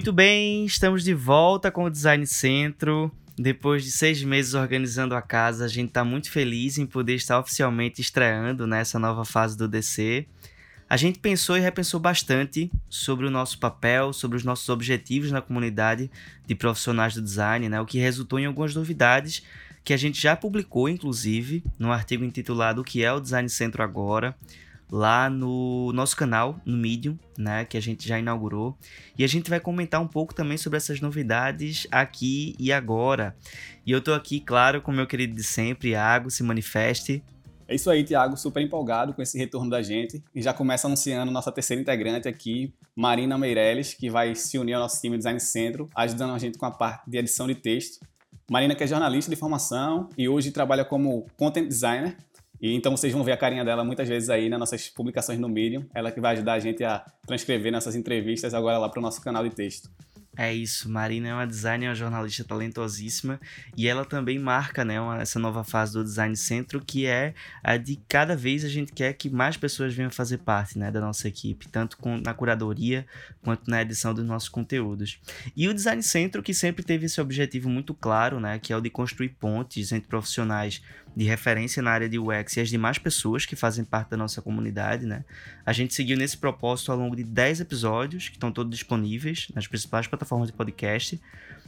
Muito bem, estamos de volta com o Design Centro. Depois de seis meses organizando a casa, a gente está muito feliz em poder estar oficialmente estreando nessa nova fase do DC. A gente pensou e repensou bastante sobre o nosso papel, sobre os nossos objetivos na comunidade de profissionais do design, né? o que resultou em algumas novidades que a gente já publicou, inclusive, no artigo intitulado O que é o Design Centro Agora lá no nosso canal, no Medium, né, que a gente já inaugurou. E a gente vai comentar um pouco também sobre essas novidades aqui e agora. E eu tô aqui, claro, com meu querido de sempre, Iago, se manifeste. É isso aí, Tiago, super empolgado com esse retorno da gente. E já começa anunciando nossa terceira integrante aqui, Marina Meirelles, que vai se unir ao nosso time Design Centro, ajudando a gente com a parte de edição de texto. Marina que é jornalista de formação e hoje trabalha como content designer e então vocês vão ver a carinha dela muitas vezes aí nas nossas publicações no Medium. Ela que vai ajudar a gente a transcrever nossas entrevistas agora lá para o nosso canal de texto. É isso, Marina é uma designer, uma jornalista talentosíssima e ela também marca né, uma, essa nova fase do Design Centro que é a de cada vez a gente quer que mais pessoas venham fazer parte né, da nossa equipe, tanto com, na curadoria quanto na edição dos nossos conteúdos. E o Design Centro que sempre teve esse objetivo muito claro, né, que é o de construir pontes entre profissionais de referência na área de UX e as demais pessoas que fazem parte da nossa comunidade, né? A gente seguiu nesse propósito ao longo de 10 episódios, que estão todos disponíveis nas principais plataformas de podcast.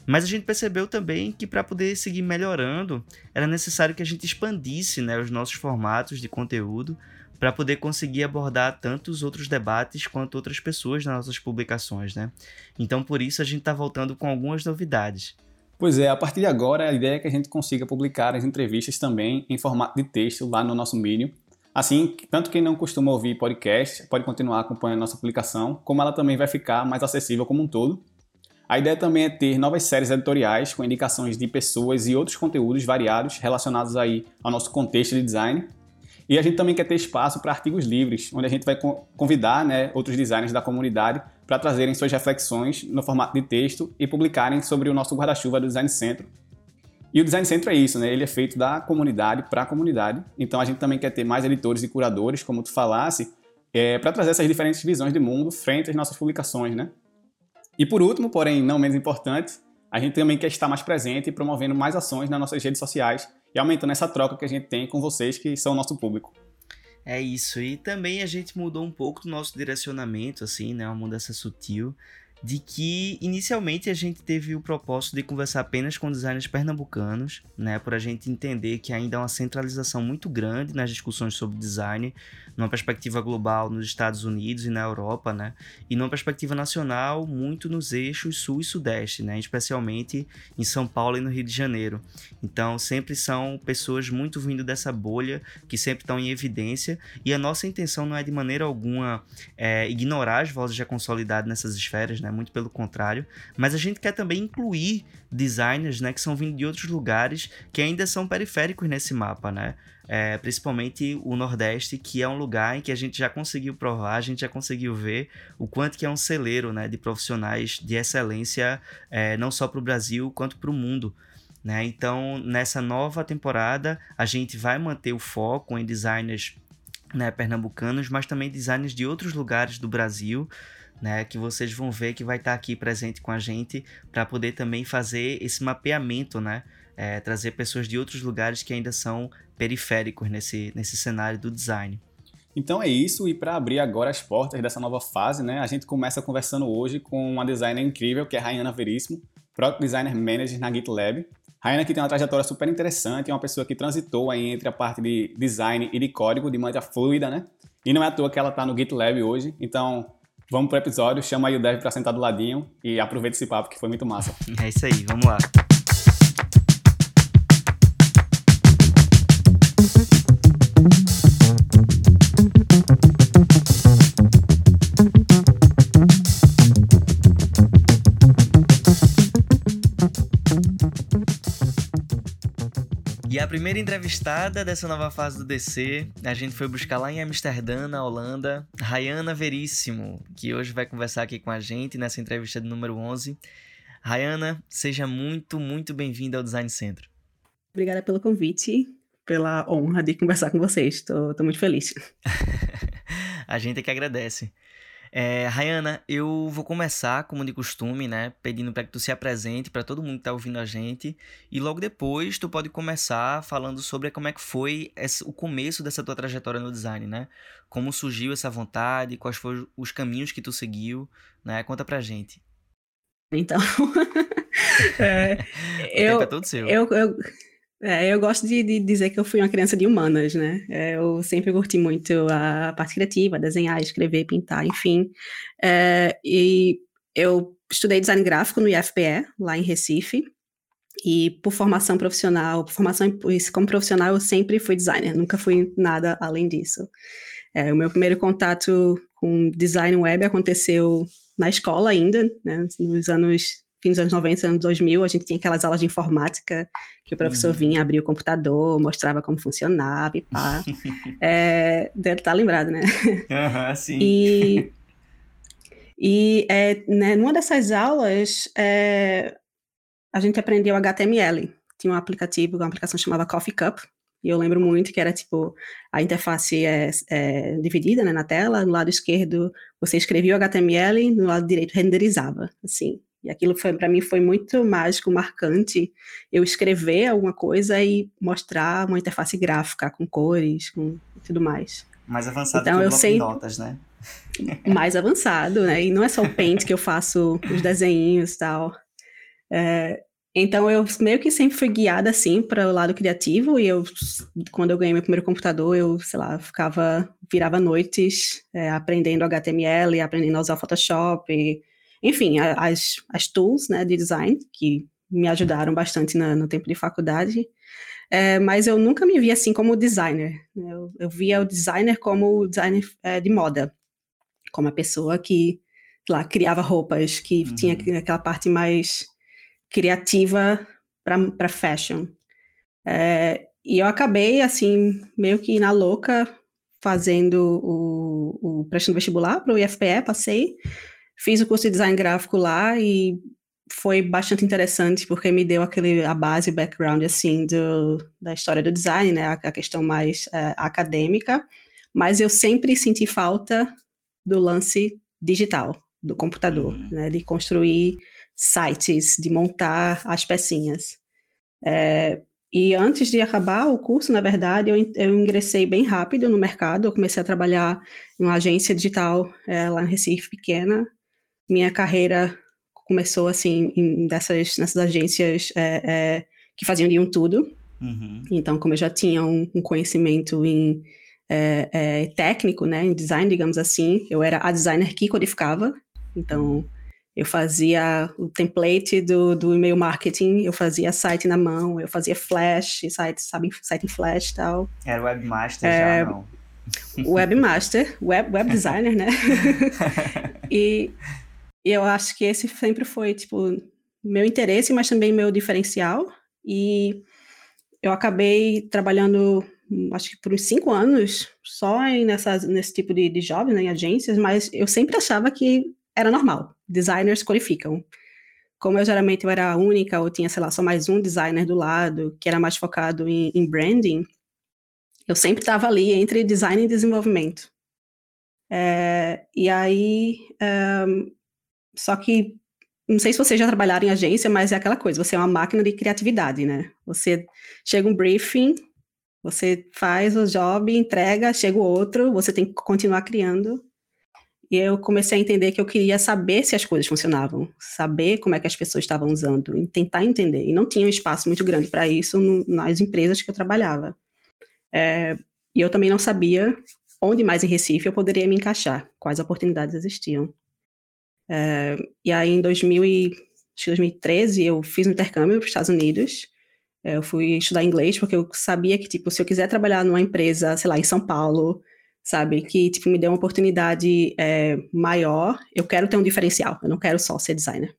Mas a gente percebeu também que para poder seguir melhorando, era necessário que a gente expandisse né, os nossos formatos de conteúdo para poder conseguir abordar tantos outros debates quanto outras pessoas nas nossas publicações, né? Então, por isso, a gente está voltando com algumas novidades. Pois é, a partir de agora, a ideia é que a gente consiga publicar as entrevistas também em formato de texto lá no nosso Medium. Assim, tanto quem não costuma ouvir podcast pode continuar acompanhando a nossa publicação, como ela também vai ficar mais acessível como um todo. A ideia também é ter novas séries editoriais com indicações de pessoas e outros conteúdos variados relacionados aí ao nosso contexto de design. E a gente também quer ter espaço para artigos livres, onde a gente vai convidar né, outros designers da comunidade para trazerem suas reflexões no formato de texto e publicarem sobre o nosso guarda-chuva do Design Centro. E o Design Centro é isso, né? Ele é feito da comunidade para a comunidade. Então a gente também quer ter mais editores e curadores, como tu falasse, é, para trazer essas diferentes visões de mundo frente às nossas publicações, né? E por último, porém não menos importante, a gente também quer estar mais presente e promovendo mais ações nas nossas redes sociais e aumentando essa troca que a gente tem com vocês que são o nosso público. É isso. E também a gente mudou um pouco do nosso direcionamento, assim, né? Uma mudança sutil de que inicialmente a gente teve o propósito de conversar apenas com designers pernambucanos, né, por a gente entender que ainda há uma centralização muito grande nas discussões sobre design, numa perspectiva global nos Estados Unidos e na Europa, né, e numa perspectiva nacional muito nos eixos sul e sudeste, né, especialmente em São Paulo e no Rio de Janeiro. Então sempre são pessoas muito vindo dessa bolha que sempre estão em evidência e a nossa intenção não é de maneira alguma é, ignorar as vozes já consolidadas nessas esferas, né, muito pelo contrário, mas a gente quer também incluir designers, né, que são vindo de outros lugares que ainda são periféricos nesse mapa, né? É, principalmente o Nordeste, que é um lugar em que a gente já conseguiu provar, a gente já conseguiu ver o quanto que é um celeiro, né, de profissionais de excelência, é, não só para o Brasil quanto para o mundo. Né? Então, nessa nova temporada, a gente vai manter o foco em designers né, pernambucanos, mas também designers de outros lugares do Brasil, né, que vocês vão ver que vai estar tá aqui presente com a gente para poder também fazer esse mapeamento, né, é, trazer pessoas de outros lugares que ainda são periféricos nesse, nesse cenário do design. Então é isso, e para abrir agora as portas dessa nova fase, né, a gente começa conversando hoje com uma designer incrível, que é a Rayana Veríssimo, Product Designer Manager na GitLab. Rayana que tem uma trajetória super interessante, é uma pessoa que transitou aí entre a parte de design e de código de maneira fluida, né? E não é à toa que ela está no GitLab hoje, então Vamos pro episódio, chama aí o Dev pra sentar do ladinho e aproveita esse papo que foi muito massa. É isso aí, vamos lá. A primeira entrevistada dessa nova fase do DC, a gente foi buscar lá em Amsterdã, na Holanda, Rayana Veríssimo, que hoje vai conversar aqui com a gente nessa entrevista do número 11. Rayana, seja muito, muito bem-vinda ao Design Centro. Obrigada pelo convite, pela honra de conversar com vocês. Estou muito feliz. a gente é que agradece. É, Rayana, eu vou começar, como de costume, né, pedindo para que tu se apresente para todo mundo que tá ouvindo a gente, e logo depois tu pode começar falando sobre como é que foi esse, o começo dessa tua trajetória no design, né? Como surgiu essa vontade, quais foram os caminhos que tu seguiu, né? Conta pra gente. Então, é, eu, é todo seu. Eu, eu, é, eu gosto de, de, dizer que eu fui uma criança de humanas, né? É, eu sempre curti muito a parte criativa, desenhar, escrever, pintar, enfim. É, e eu estudei design gráfico no IFPE, lá em Recife. E por formação profissional, por formação como profissional, eu sempre fui designer, nunca fui nada além disso. É, o meu primeiro contato com design web aconteceu na escola ainda, né, nos anos fim dos anos 90, anos 2000, a gente tinha aquelas aulas de informática que o professor uhum. vinha, abria o computador, mostrava como funcionava e pá. é, deve estar lembrado, né? Uhum, sim. E, e é, né, numa dessas aulas, é, a gente aprendeu HTML. Tinha um aplicativo, uma aplicação chamada Coffee Cup, e eu lembro muito que era tipo, a interface é, é, dividida né, na tela, no lado esquerdo você escrevia o HTML, no lado direito renderizava, assim. E aquilo foi para mim foi muito mágico, marcante, eu escrever alguma coisa e mostrar uma interface gráfica com cores, com tudo mais. Mais avançado então, que o eu sei... notas, né? Mais avançado, né? E não é só o Paint que eu faço os desenhos e tal. É, então eu meio que sempre fui guiada assim para o lado criativo e eu quando eu ganhei meu primeiro computador eu sei lá ficava virava noites é, aprendendo HTML, aprendendo a usar Photoshop enfim, as, as tools né, de design, que me ajudaram bastante na, no tempo de faculdade, é, mas eu nunca me via assim como designer. Né? Eu, eu via o designer como designer é, de moda, como a pessoa que, lá, criava roupas, que uhum. tinha aquela parte mais criativa para fashion. É, e eu acabei, assim, meio que na louca, fazendo o, o prestando vestibular para o IFPE, passei, Fiz o curso de design gráfico lá e foi bastante interessante porque me deu aquele a base, background assim do, da história do design, né, a, a questão mais é, acadêmica, mas eu sempre senti falta do lance digital do computador, uhum. né, de construir sites, de montar as pecinhas. É, e antes de acabar o curso, na verdade, eu, eu, ingressei bem rápido no mercado. Eu comecei a trabalhar em uma agência digital é, lá em Recife, pequena, minha carreira começou assim em, dessas nessas agências é, é, que faziam de um tudo. Uhum. Então, como eu já tinha um, um conhecimento em é, é, técnico, né, em design, digamos assim, eu era a designer que codificava. Então, eu fazia o template do, do e-mail marketing, eu fazia site na mão, eu fazia flash, site, sabe, site em flash e tal. Era webmaster é, já, não? Webmaster, web, web designer, né? e e eu acho que esse sempre foi, tipo, meu interesse, mas também meu diferencial. E eu acabei trabalhando, acho que por uns cinco anos, só em nessas, nesse tipo de, de job, né, em agências, mas eu sempre achava que era normal. Designers qualificam. Como eu geralmente eu era a única, ou tinha, sei lá, só mais um designer do lado, que era mais focado em, em branding, eu sempre estava ali entre design e desenvolvimento. É, e aí, um, só que, não sei se vocês já trabalharam em agência, mas é aquela coisa, você é uma máquina de criatividade, né? Você chega um briefing, você faz o job, entrega, chega o outro, você tem que continuar criando. E eu comecei a entender que eu queria saber se as coisas funcionavam, saber como é que as pessoas estavam usando, e tentar entender. E não tinha um espaço muito grande para isso no, nas empresas que eu trabalhava. É, e eu também não sabia onde mais em Recife eu poderia me encaixar, quais oportunidades existiam. É, e aí, em 2000 e, 2013, eu fiz um intercâmbio para os Estados Unidos. É, eu fui estudar inglês porque eu sabia que, tipo, se eu quiser trabalhar numa empresa, sei lá, em São Paulo, sabe, que, tipo, me dê uma oportunidade é, maior, eu quero ter um diferencial, eu não quero só ser designer.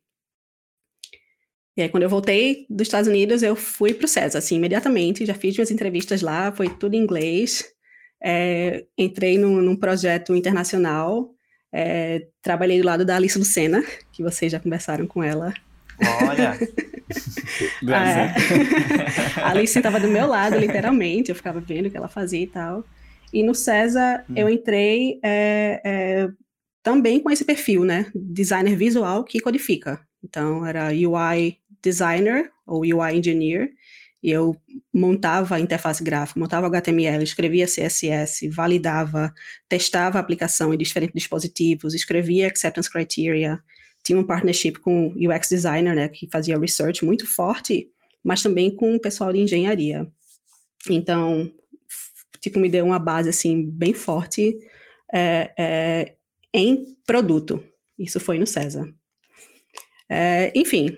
E aí, quando eu voltei dos Estados Unidos, eu fui para o César, assim, imediatamente, já fiz minhas entrevistas lá, foi tudo em inglês, é, entrei num, num projeto internacional, é, trabalhei do lado da Alice Lucena, que vocês já conversaram com ela. Olha! é, a Alice estava do meu lado, literalmente, eu ficava vendo o que ela fazia e tal. E no César hum. eu entrei é, é, também com esse perfil, né? Designer visual que codifica. Então, era UI designer ou UI engineer, e eu montava a interface gráfica, montava HTML, escrevia CSS, validava, testava a aplicação em diferentes dispositivos, escrevia acceptance criteria, tinha um partnership com o UX designer, né, que fazia research muito forte, mas também com o pessoal de engenharia. Então, tipo, me deu uma base, assim, bem forte é, é, em produto. Isso foi no César. É, enfim,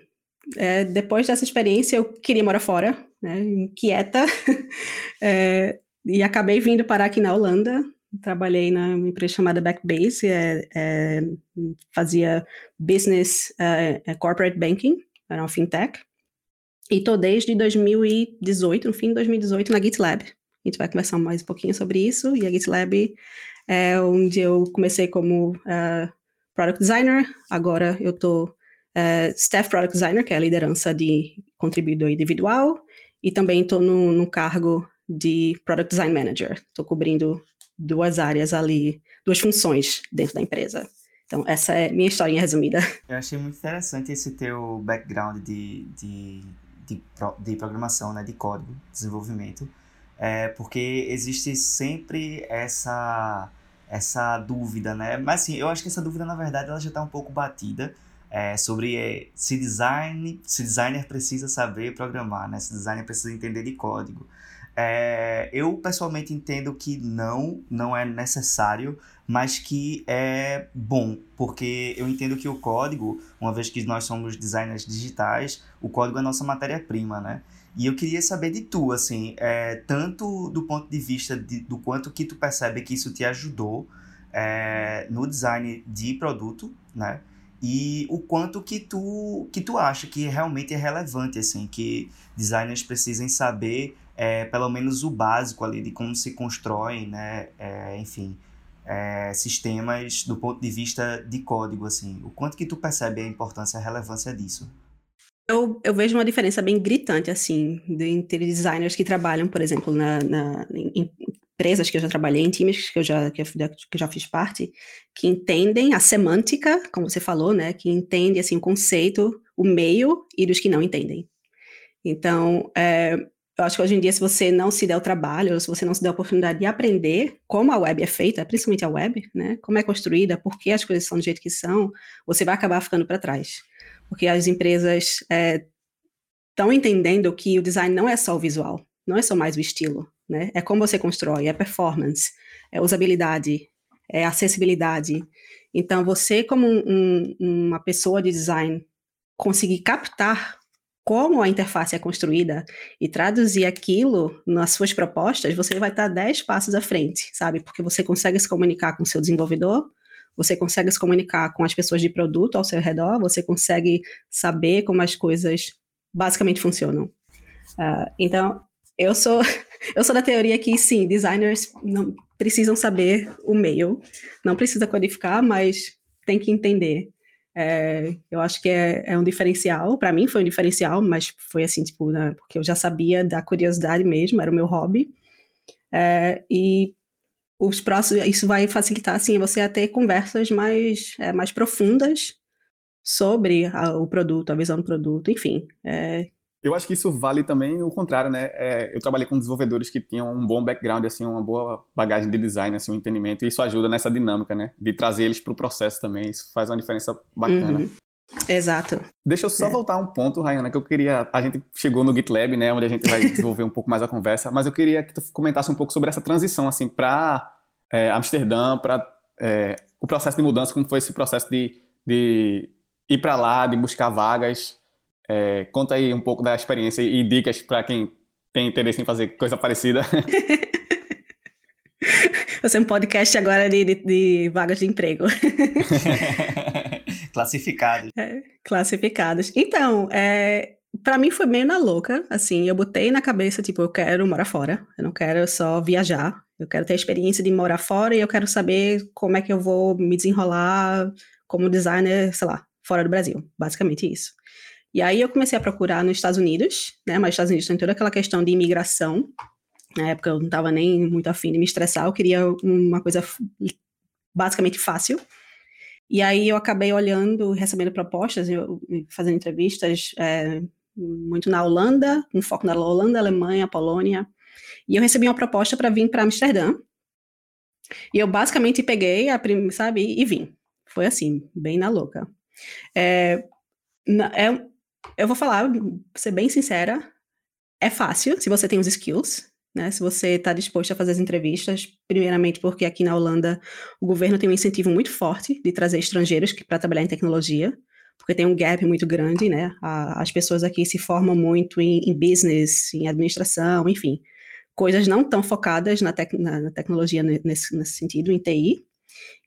é, depois dessa experiência, eu queria morar fora, né, inquieta, é, e acabei vindo parar aqui na Holanda. Trabalhei na empresa chamada Backbase, é, é, fazia business, é, é, corporate banking, era uma fintech. E estou desde 2018, no fim de 2018, na GitLab. A gente vai conversar mais um pouquinho sobre isso. E a GitLab é onde eu comecei como uh, product designer. Agora eu estou uh, staff product designer, que é a liderança de contribuidor individual, e também estou no, no, cargo de product design manager. Estou cobrindo duas áreas ali, duas funções dentro da empresa. Então, essa é minha historinha resumida. Eu achei muito interessante esse teu background de, de, de, de programação, né, de código, desenvolvimento, é, porque existe sempre essa, essa dúvida, né? Mas, assim, eu acho que essa dúvida, na verdade, ela já está um pouco batida, é, sobre é, se design, se designer precisa saber programar, né? Se designer precisa entender de código. É, eu pessoalmente entendo que não, não é necessário, mas que é bom, porque eu entendo que o código, uma vez que nós somos designers digitais, o código é nossa matéria-prima, né? E eu queria saber de tu, assim, é, tanto do ponto de vista de, do quanto que tu percebe que isso te ajudou é, no design de produto, né? E o quanto que tu que tu acha que realmente é relevante assim que designers precisem saber é, pelo menos o básico ali de como se constroem né é, enfim é, sistemas do ponto de vista de código assim. O quanto que tu percebe a importância a relevância disso? Eu, eu vejo uma diferença bem gritante, assim, entre designers que trabalham, por exemplo, na, na, em, empresas que eu já trabalhei, em times que eu já, que eu, que eu já fiz parte, que entendem a semântica, como você falou, né, que entendem, assim, o conceito, o meio, e dos que não entendem. Então, é, eu acho que hoje em dia, se você não se der o trabalho, se você não se der a oportunidade de aprender como a web é feita, principalmente a web, né, como é construída, por que as coisas são do jeito que são, você vai acabar ficando para trás. Porque as empresas estão é, entendendo que o design não é só o visual, não é só mais o estilo, né? É como você constrói, é performance, é usabilidade, é acessibilidade. Então, você, como um, uma pessoa de design, conseguir captar como a interface é construída e traduzir aquilo nas suas propostas, você vai estar 10 passos à frente, sabe? Porque você consegue se comunicar com o seu desenvolvedor, você consegue se comunicar com as pessoas de produto ao seu redor, você consegue saber como as coisas basicamente funcionam. Uh, então, eu sou eu sou da teoria que sim, designers não precisam saber o meio, não precisa codificar, mas tem que entender. É, eu acho que é, é um diferencial, para mim foi um diferencial, mas foi assim, tipo, né, porque eu já sabia da curiosidade mesmo, era o meu hobby. É, e os próximos, isso vai facilitar, assim, você a ter conversas mais, é, mais profundas sobre a, o produto, a visão do produto, enfim. É, eu acho que isso vale também o contrário, né? É, eu trabalhei com desenvolvedores que tinham um bom background, assim, uma boa bagagem de design, assim, um entendimento, e isso ajuda nessa dinâmica, né? De trazer eles para o processo também. Isso faz uma diferença bacana. Uhum. Exato. Deixa eu só é. voltar um ponto, Rayana, que eu queria. A gente chegou no GitLab, né, onde a gente vai desenvolver um pouco mais a conversa, mas eu queria que tu comentasse um pouco sobre essa transição, assim, para é, Amsterdã, para é, o processo de mudança, como foi esse processo de, de ir para lá, de buscar vagas. É, conta aí um pouco da experiência e dicas para quem tem interesse em fazer coisa parecida. Você é um podcast agora de, de, de vagas de emprego. Classificados. É, classificados. Então, é, para mim foi meio na louca, assim, eu botei na cabeça, tipo, eu quero morar fora, eu não quero só viajar, eu quero ter a experiência de morar fora e eu quero saber como é que eu vou me desenrolar como designer, sei lá, fora do Brasil, basicamente isso. E aí eu comecei a procurar nos Estados Unidos, né? Mas os Estados Unidos tem toda aquela questão de imigração. Na época eu não estava nem muito afim de me estressar, eu queria uma coisa basicamente fácil. E aí eu acabei olhando, recebendo propostas, fazendo entrevistas é, muito na Holanda, com foco na Holanda, Alemanha, Polônia. E eu recebi uma proposta para vir para Amsterdã. E eu basicamente peguei, a sabe, e vim. Foi assim, bem na louca. É, é, eu vou falar, ser bem sincera, é fácil se você tem os skills, né? Se você está disposto a fazer as entrevistas, primeiramente porque aqui na Holanda o governo tem um incentivo muito forte de trazer estrangeiros para trabalhar em tecnologia, porque tem um gap muito grande, né? A, as pessoas aqui se formam muito em, em, business, em administração, enfim, coisas não tão focadas na, tec, na, na tecnologia nesse, nesse sentido, em TI.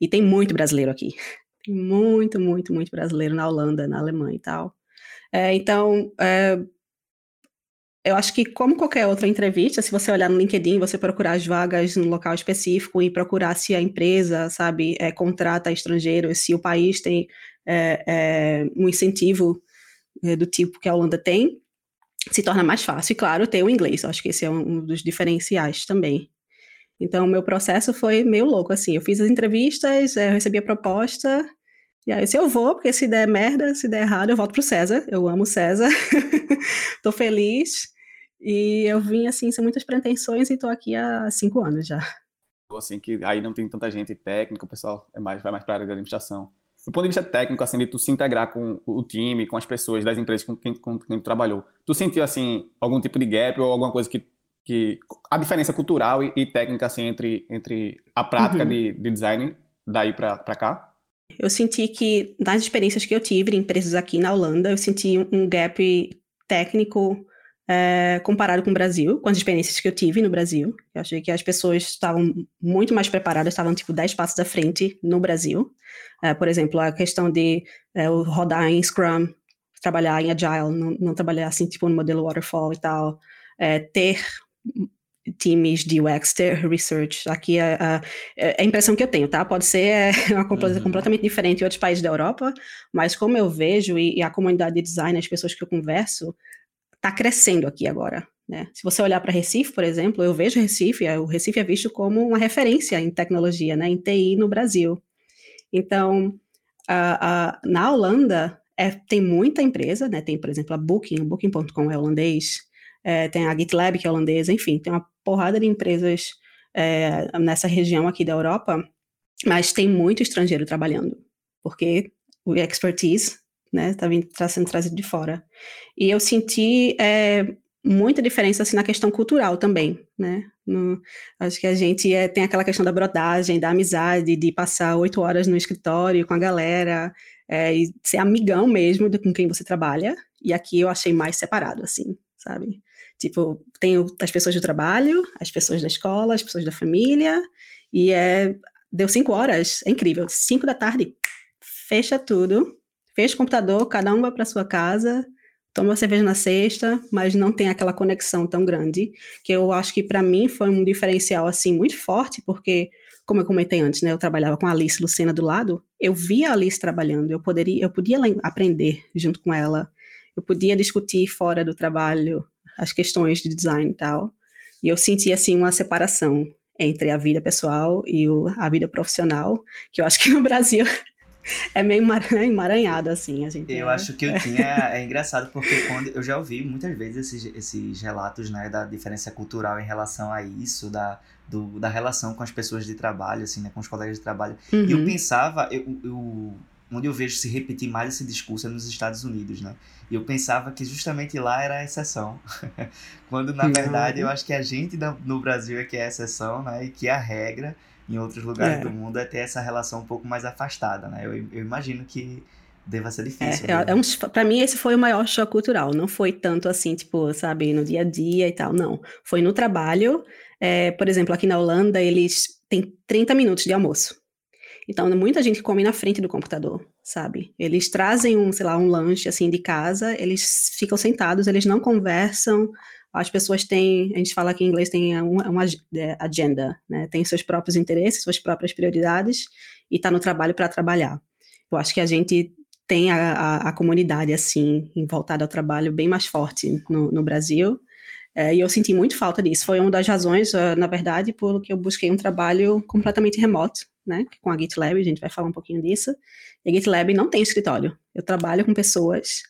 E tem muito brasileiro aqui. Tem muito, muito, muito brasileiro na Holanda, na Alemanha e tal. É, então, é, eu acho que, como qualquer outra entrevista, se você olhar no LinkedIn, você procurar as vagas no local específico e procurar se a empresa, sabe, é, contrata estrangeiros, se o país tem é, é, um incentivo é, do tipo que a Holanda tem, se torna mais fácil. E, claro, ter o inglês. Eu acho que esse é um dos diferenciais também. Então, o meu processo foi meio louco, assim. Eu fiz as entrevistas, eu recebi a proposta, e aí, se eu vou, porque se der merda, se der errado, eu volto pro César. Eu amo César. Tô feliz. E eu vim, assim, sem muitas pretensões e tô aqui há cinco anos já. Assim, que aí não tem tanta gente técnica, o pessoal é mais, vai mais para a área de administração. Do ponto de vista técnico, assim, de tu se integrar com o time, com as pessoas das empresas com quem, com quem tu trabalhou, tu sentiu, assim, algum tipo de gap ou alguma coisa que que a diferença cultural e, e técnica assim entre, entre a prática uhum. de, de, design daí para cá? Eu senti que nas experiências que eu tive em empresas aqui na Holanda, eu senti um gap técnico é, comparado com o Brasil, com as experiências que eu tive no Brasil. Eu achei que as pessoas estavam muito mais preparadas, estavam tipo 10 passos à frente no Brasil. É, por exemplo, a questão de é, rodar em Scrum, trabalhar em Agile, não, não, trabalhar assim tipo no modelo Waterfall e tal, ter times de UX, research. Aqui é, é, é, a impressão que eu tenho, tá? Pode ser é, uma coisa uhum. completamente diferente em outros países da Europa, mas como eu vejo e, e a comunidade de design, as pessoas que eu converso, está crescendo aqui agora. Né? Se você olhar para Recife, por exemplo, eu vejo Recife, o Recife é visto como uma referência em tecnologia, né, em TI no Brasil. Então, a, a, na Holanda, é, tem muita empresa, né, tem, por exemplo, a Booking, Booking.com é holandês, é, tem a GitLab, que é holandesa, enfim, tem uma porrada de empresas é, nessa região aqui da Europa, mas tem muito estrangeiro trabalhando, porque o expertise né? Tá, tá sendo trazido de fora. E eu senti é, muita diferença assim, na questão cultural também, né? No, acho que a gente é, tem aquela questão da brodagem, da amizade, de passar oito horas no escritório com a galera, é, e ser amigão mesmo do, com quem você trabalha. E aqui eu achei mais separado, assim, sabe? Tipo, tem as pessoas do trabalho, as pessoas da escola, as pessoas da família, e é, deu cinco horas, é incrível. Cinco da tarde, fecha tudo, fecha o computador, cada um vai para sua casa, toma cerveja na sexta, mas não tem aquela conexão tão grande, que eu acho que para mim foi um diferencial assim muito forte, porque como eu comentei antes, né, eu trabalhava com a Alice Lucena do lado, eu via a Alice trabalhando, eu poderia, eu podia aprender junto com ela, eu podia discutir fora do trabalho as questões de design e tal, e eu senti assim uma separação entre a vida pessoal e o, a vida profissional, que eu acho que no Brasil é meio emaranhado, assim, a gente. Eu é... acho que eu tinha. É engraçado, porque quando eu já ouvi muitas vezes esses, esses relatos, né, da diferença cultural em relação a isso, da, do, da relação com as pessoas de trabalho, assim, né, com os colegas de trabalho. Uhum. E eu pensava, eu, eu, onde eu vejo se repetir mais esse discurso é nos Estados Unidos, né? E eu pensava que justamente lá era a exceção. Quando, na verdade, eu acho que a gente no Brasil é que é a exceção, né? E que a regra em outros lugares é. do mundo é ter essa relação um pouco mais afastada, né? Eu, eu imagino que deva ser difícil. É, é, é um, para mim esse foi o maior choque cultural. Não foi tanto assim, tipo, sabe, no dia a dia e tal. Não, foi no trabalho. É, por exemplo, aqui na Holanda eles têm 30 minutos de almoço. Então, muita gente come na frente do computador, sabe? Eles trazem um, sei lá, um lanche assim de casa, eles ficam sentados, eles não conversam, as pessoas têm, a gente fala que em inglês tem uma, uma é, agenda, né? Tem seus próprios interesses, suas próprias prioridades e está no trabalho para trabalhar. Eu acho que a gente tem a, a, a comunidade assim, voltada ao trabalho bem mais forte no, no Brasil. É, e eu senti muito falta disso. Foi uma das razões, uh, na verdade, por que eu busquei um trabalho completamente remoto, né? Com a GitLab, a gente vai falar um pouquinho disso. E a GitLab não tem escritório. Eu trabalho com pessoas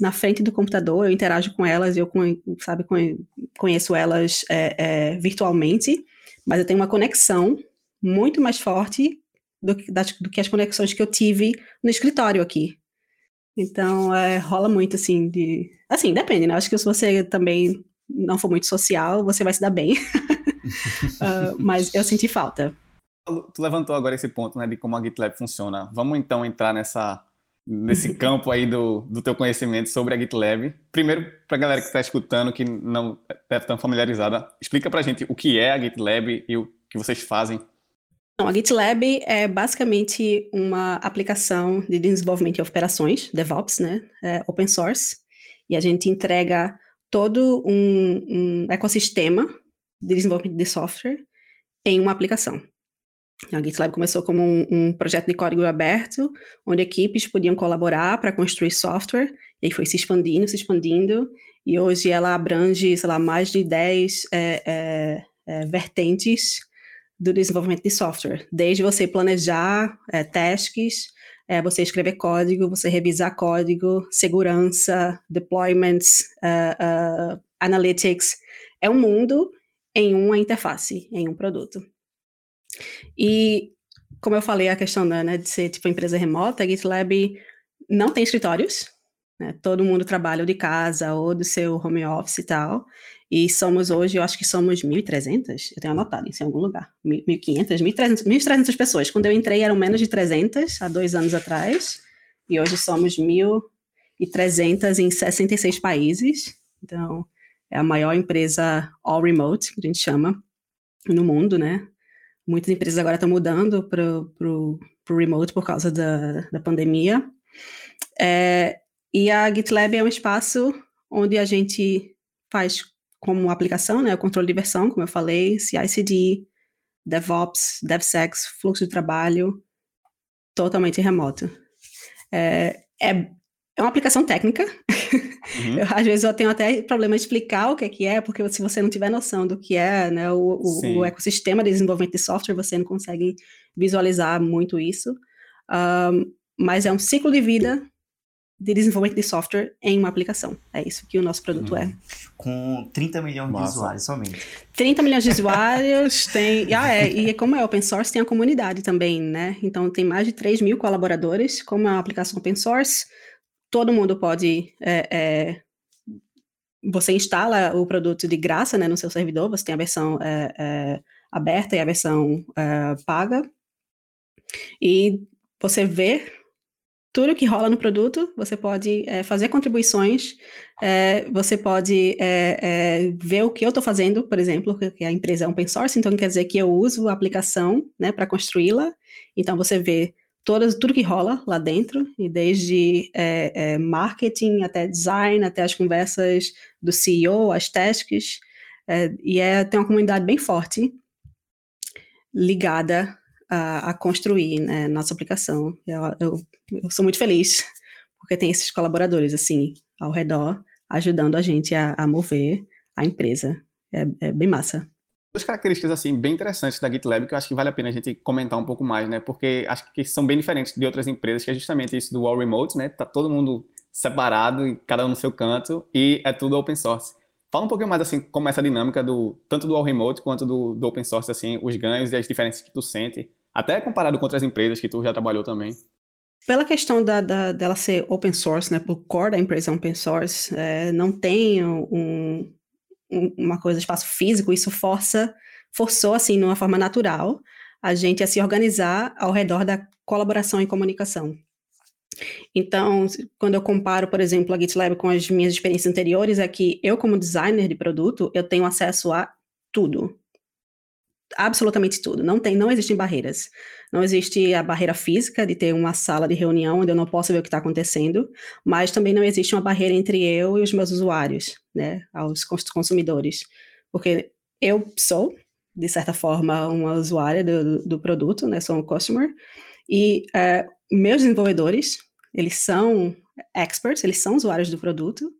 na frente do computador, eu interajo com elas, eu sabe, conheço elas é, é, virtualmente, mas eu tenho uma conexão muito mais forte do, do, que as conexões que eu tive no escritório aqui. Então, é, rola muito, assim, de... Assim, depende, né? Acho que se você também não for muito social, você vai se dar bem. uh, mas eu senti falta. Tu levantou agora esse ponto, né, de como a GitLab funciona. Vamos, então, entrar nessa nesse campo aí do, do teu conhecimento sobre a GitLab. Primeiro, para a galera que está escutando, que não deve estar familiarizada, explica para a gente o que é a GitLab e o que vocês fazem. Então, a GitLab é basicamente uma aplicação de desenvolvimento de operações, DevOps, né, é open source, e a gente entrega todo um, um ecossistema de desenvolvimento de software em uma aplicação. A GitLab começou como um, um, projeto de código aberto, onde equipes podiam colaborar para construir software, e foi se expandindo, se expandindo, e hoje ela abrange, sei lá, mais de 10 é, é, é, vertentes do desenvolvimento de software, desde você planejar é, tasks, é, você escrever código, você revisar código, segurança, deployments, uh, uh, analytics, é um mundo em uma interface, em um produto. E, como eu falei, a questão né, de ser tipo empresa remota, a GitLab não tem escritórios, né? todo mundo trabalha de casa ou do seu home office e tal, e somos hoje, eu acho que somos 1.300, eu tenho anotado isso em algum lugar, 1.500, 1.300, 1.300 pessoas. Quando eu entrei eram menos de 300, há dois anos atrás, e hoje somos 1.300 em 66 países, então é a maior empresa all remote, que a gente chama, no mundo, né? Muitas empresas agora estão mudando para o remote por causa da, da pandemia. É, e a GitLab é um espaço onde a gente faz como aplicação, né, o controle de versão, como eu falei, CI/CD, DevOps, DevSex, fluxo de trabalho, totalmente remoto. É, é é uma aplicação técnica. Uhum. Eu, às vezes eu tenho até problema de explicar o que é, que é porque se você não tiver noção do que é né, o, o, o, ecossistema de desenvolvimento de software, você não consegue visualizar muito isso. Um, mas é um ciclo de vida de desenvolvimento de software em uma aplicação. É isso que o nosso produto é. Com 30 milhões Massa. de usuários somente. 30 milhões de usuários, tem. Ah, é, e como é open source, tem a comunidade também, né? Então tem mais de 3 mil colaboradores. Como é uma aplicação open source, todo mundo pode. É, é, você instala o produto de graça né, no seu servidor, você tem a versão é, é aberta e a versão é, paga. E você vê tudo que rola no produto, você pode é, fazer contribuições, você pode ver o que eu estou fazendo, por exemplo, que a empresa é open source, então quer dizer que eu uso a aplicação né, para construí-la. Então você vê todas, tudo que rola lá dentro, e desde é, é, marketing até design, até as conversas do CEO, as tasks, é, e é, tem uma comunidade bem forte ligada a, a construir né, nossa aplicação. Eu, eu, eu, sou muito feliz, porque tem esses colaboradores, assim, ao redor, ajudando a gente a, a mover a empresa. É, é bem massa duas características assim bem interessantes da GitLab que eu acho que vale a pena a gente comentar um pouco mais, né? Porque acho que são bem diferentes de outras empresas, que é justamente isso do all remote, né? Tá todo mundo separado, cada um no seu canto e é tudo open source. Fala um pouquinho mais assim como é essa dinâmica do tanto do all remote quanto do, do open source assim, os ganhos e as diferenças que tu sente, até comparado com outras empresas que tu já trabalhou também. Pela questão da, da, dela ser open source, né, por core da empresa open source, é, não tem um, uma coisa espaço físico, isso força, forçou, assim, de uma forma natural, a gente a se organizar ao redor da colaboração e comunicação. Então, quando eu comparo, por exemplo, a GitLab com as minhas experiências anteriores, é que eu, como designer de produto, eu tenho acesso a tudo absolutamente tudo. Não tem, não existem barreiras. Não existe a barreira física de ter uma sala de reunião onde eu não posso ver o que está acontecendo, mas também não existe uma barreira entre eu e os meus usuários, né, aos consumidores, porque eu sou de certa forma uma usuária do, do produto, né, sou um customer e uh, meus desenvolvedores eles são experts, eles são usuários do produto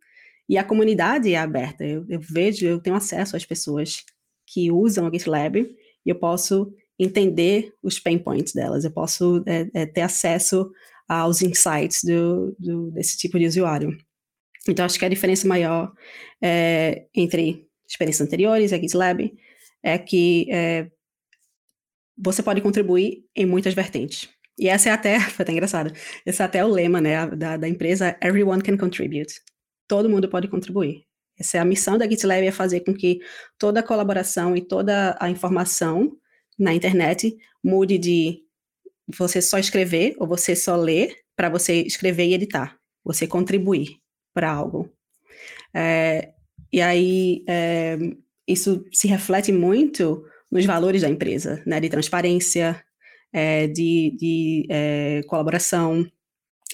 E a comunidade é aberta. Eu, eu vejo, eu tenho acesso às pessoas que usam a GitLab eu posso entender os pain points delas, eu posso é, é, ter acesso aos insights do, do, desse tipo de usuário. Então, acho que a diferença maior é, entre experiências anteriores e a GitLab é que é, você pode contribuir em muitas vertentes. E essa é até, foi até engraçado, esse é até o lema né, da, da empresa, everyone can contribute. Todo mundo pode contribuir. Essa é a missão da GitLab, é fazer com que toda a colaboração e toda a informação na internet mude de você só escrever ou você só ler para você escrever e editar. Você contribuir para algo. É, e aí, é, isso se reflete muito nos valores da empresa, né, de transparência, é, de, de é, colaboração,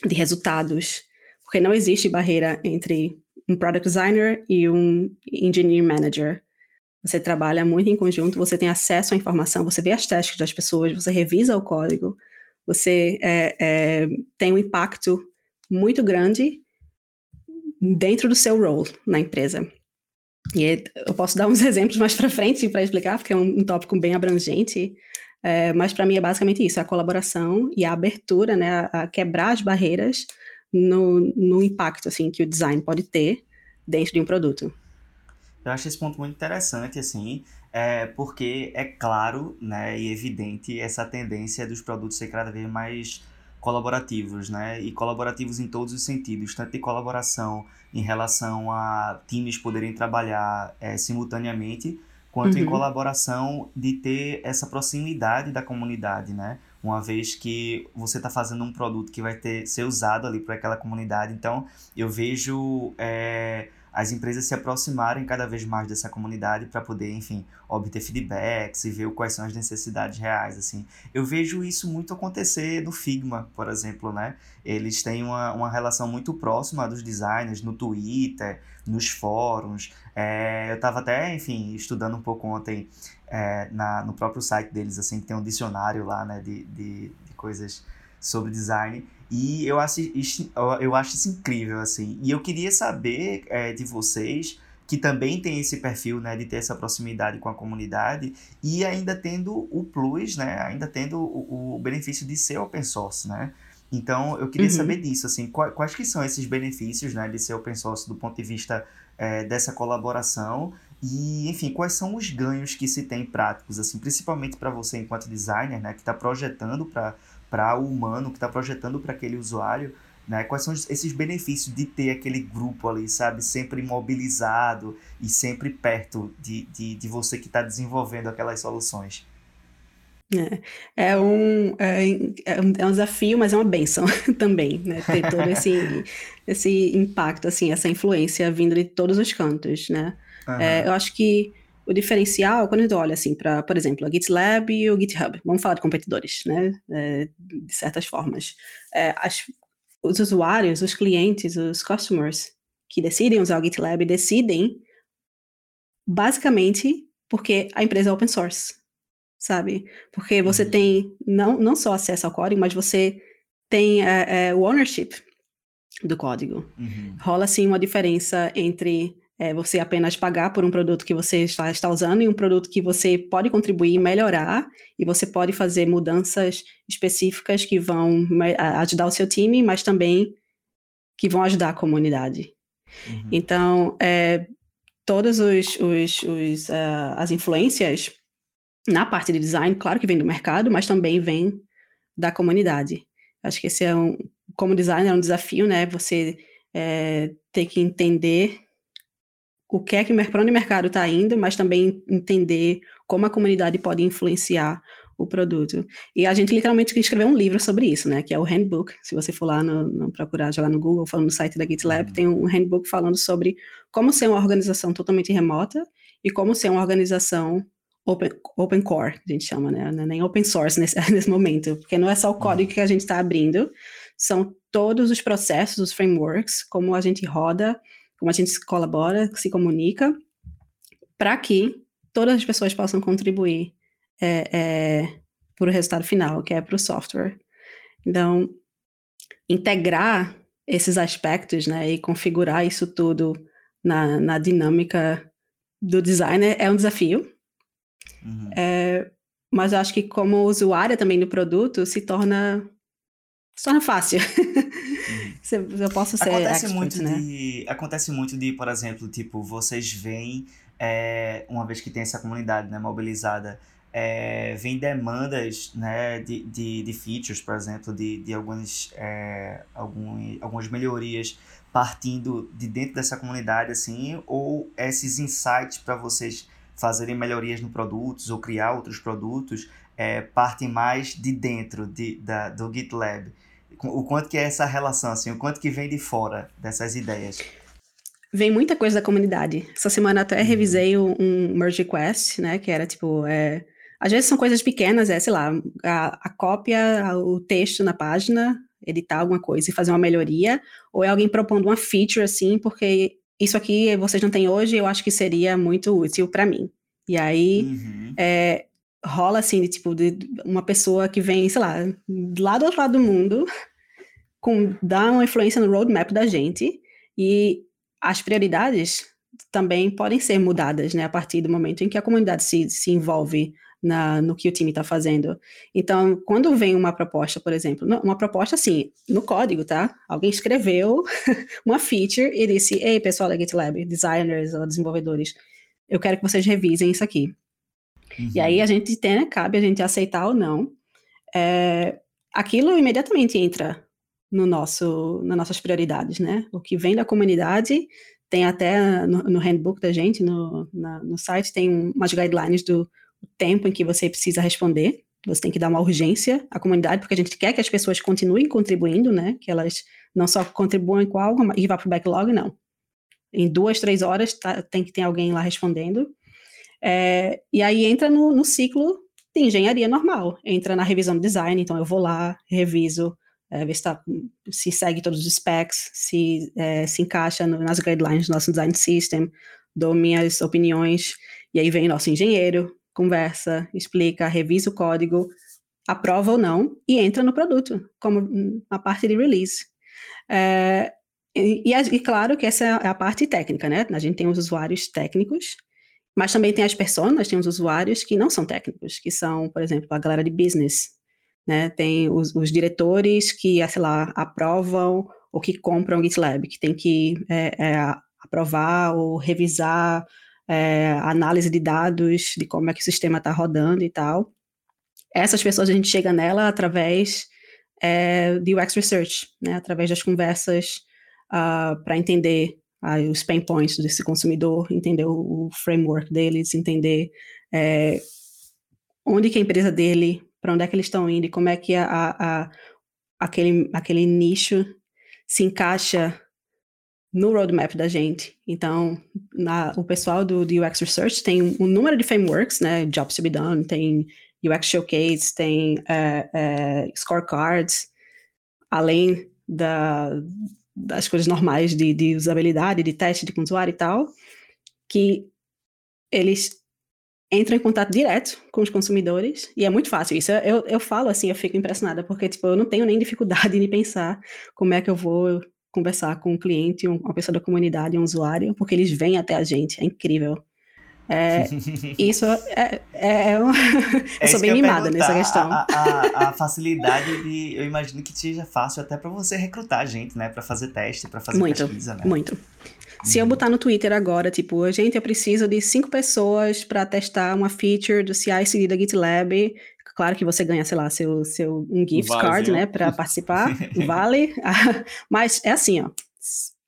de resultados, porque não existe barreira entre um product designer e um engineering manager. Você trabalha muito em conjunto, você tem acesso à informação, você vê as tasks das pessoas, você revisa o código, você é, é, tem um impacto muito grande dentro do seu role na empresa. E eu posso dar uns exemplos mais para frente para explicar, porque é um, um tópico bem abrangente, é, mas para mim é basicamente isso: a colaboração e a abertura, né, a, a quebrar as barreiras no, no impacto assim que o design pode ter dentro de um produto. Eu acho esse ponto muito interessante, assim, é porque é claro, né, e evidente essa tendência dos produtos ser cada vez mais colaborativos, né, e colaborativos em todos os sentidos, tanto de colaboração em relação a times poderem trabalhar é, simultaneamente, quanto uhum. em colaboração de ter essa proximidade da comunidade, né? Uma vez que você está fazendo um produto que vai ter ser usado ali por aquela comunidade, então eu vejo é, as empresas se aproximarem cada vez mais dessa comunidade para poder, enfim, obter feedbacks e ver quais são as necessidades reais, assim. Eu vejo isso muito acontecer no Figma, por exemplo, né? Eles têm uma, uma relação muito próxima dos designers no Twitter, nos fóruns. É, eu estava até, enfim, estudando um pouco ontem é, na, no próprio site deles, assim, tem um dicionário lá, né, de, de, de coisas sobre design. E eu acho isso, eu acho isso incrível, assim. E eu queria saber é, de vocês, que também tem esse perfil, né, de ter essa proximidade com a comunidade, e ainda tendo o plus, né, ainda tendo o, o benefício de ser open source, né. Então, eu queria uhum. saber disso, assim, quais, quais que são esses benefícios, né, de ser open source do ponto de vista é, dessa colaboração e, enfim, quais são os ganhos que se tem práticos, assim, principalmente para você enquanto designer, né, que está projetando para o humano que está projetando para aquele usuário, né? Quais são esses benefícios de ter aquele grupo ali, sabe? Sempre mobilizado e sempre perto de, de, de você que está desenvolvendo aquelas soluções. É, é, um, é, é, um, é um desafio, mas é uma benção também, né? Ter todo esse, esse impacto, assim, essa influência vindo de todos os cantos, né? Uhum. É, eu acho que o diferencial, quando a gente olha assim para, por exemplo, a GitLab e o GitHub, vamos falar de competidores, né, é, de certas formas. É, as, os usuários, os clientes, os customers que decidem usar o GitLab decidem basicamente porque a empresa é open source, sabe? Porque você uhum. tem não, não só acesso ao código, mas você tem é, é, o ownership do código. Uhum. Rola assim uma diferença entre é você apenas pagar por um produto que você está, está usando e um produto que você pode contribuir, melhorar, e você pode fazer mudanças específicas que vão ajudar o seu time, mas também que vão ajudar a comunidade. Uhum. Então, é, todas os, os, os, uh, as influências na parte de design, claro que vem do mercado, mas também vem da comunidade. Acho que esse é um, como designer, é um desafio, né? Você é, ter que entender o que é que para onde o mercado está indo, mas também entender como a comunidade pode influenciar o produto. E a gente literalmente escreveu um livro sobre isso, né? Que é o Handbook. Se você for lá no, no procurar jogar no Google, falando no site da GitLab, uhum. tem um handbook falando sobre como ser uma organização totalmente remota e como ser uma organização open, open core, a gente chama, né? É nem open source nesse, nesse momento, porque não é só o código uhum. que a gente está abrindo, são todos os processos, os frameworks, como a gente roda como a gente colabora, se comunica, para que todas as pessoas possam contribuir é, é, para o resultado final, que é para o software. Então, integrar esses aspectos, né, e configurar isso tudo na, na dinâmica do designer é um desafio. Uhum. É, mas eu acho que como usuária também do produto se torna se torna fácil. Uhum. eu posso ser acontece expert, muito né? de acontece muito de por exemplo tipo vocês veem é, uma vez que tem essa comunidade né, mobilizada é, vem demandas né, de, de, de features, por exemplo, de, de algumas, é, algum, algumas melhorias partindo de dentro dessa comunidade, assim, ou esses insights para vocês fazerem melhorias no produtos ou criar outros produtos é, partem mais de dentro de, da, do GitLab? O quanto que é essa relação, assim, o quanto que vem de fora dessas ideias? Vem muita coisa da comunidade. Essa semana até uhum. revisei um, merge request, né, que era tipo, é, às vezes são coisas pequenas, é, sei lá, a, a cópia, o texto na página, editar alguma coisa e fazer uma melhoria, ou é alguém propondo uma feature assim, porque isso aqui vocês não têm hoje, eu acho que seria muito útil para mim. E aí uhum. é, rola assim, de, tipo, de uma pessoa que vem, sei lá, lá do outro lado do mundo, com, dá uma influência no roadmap da gente, e as prioridades também podem ser mudadas, né, a partir do momento em que a comunidade se, se envolve na, no que o time está fazendo. Então, quando vem uma proposta, por exemplo, uma proposta assim, no código, tá? Alguém escreveu uma feature e disse: Ei, pessoal da GitLab, designers ou desenvolvedores, eu quero que vocês revisem isso aqui. Uhum. E aí a gente tem, né, cabe a gente aceitar ou não. É, aquilo imediatamente entra no nosso, nas nossas prioridades, né? O que vem da comunidade tem até no, no handbook da gente, no, na, no site, tem umas guidelines do tempo em que você precisa responder. Você tem que dar uma urgência à comunidade, porque a gente quer que as pessoas continuem contribuindo, né? Que elas não só contribuam com algo e vá para o backlog, não. Em duas, três horas tá, tem que ter alguém lá respondendo. É, e aí entra no, no ciclo de engenharia normal. Entra na revisão do design, então eu vou lá, reviso, é, ver se, tá, se, segue todos os specs, se é, se encaixa no, nas guidelines do nosso design system, dou minhas opiniões, e aí vem nosso engenheiro, conversa, explica, revisa o código, aprova ou não e entra no produto, como a parte de release. É, e, e, claro que essa é a parte técnica, né? A gente tem os usuários técnicos, mas também tem as pessoas, tem os usuários que não são técnicos, que são, por exemplo, a galera de business, né? Tem os, os diretores que, sei lá, aprovam ou que compram o GitLab, que tem que é, é, aprovar ou revisar é, análise de dados, de como é que o sistema está rodando e tal. Essas pessoas a gente chega nela através é, de UX Research, né, através das conversas uh, ah, para entender uh, os pain points desse consumidor, entender o, framework deles, entender é, onde que a empresa dele, para onde é que eles estão indo e como é que a, a, aquele, aquele nicho se encaixa no roadmap da gente. Então, na, o pessoal do, do UX Research tem um, número de frameworks, né? Jobs to be done, tem UX Showcase, tem uh, uh, scorecards, além da, das coisas normais de, de usabilidade, de teste de usuário e tal, que eles entram em contato direto com os consumidores e é muito fácil. Isso eu, eu falo assim, eu fico impressionada, porque tipo, eu não tenho nem dificuldade de pensar como é que eu vou conversar com um cliente, uma pessoa da comunidade, um usuário, porque eles vêm até a gente, é incrível. É, isso é, é, é, eu sou bem mimada nessa questão. A, a, a, facilidade de, eu imagino que seja fácil até para você recrutar gente, né, para fazer teste, para fazer muito, pesquisa, né? Muito. Se eu uhum. botar no Twitter agora, tipo, gente, eu preciso de cinco pessoas para testar uma feature do CI/CD da GitLab Claro que você ganha, sei lá, seu, seu um gift vale, card, viu? né, para participar, vale. Mas é assim, ó,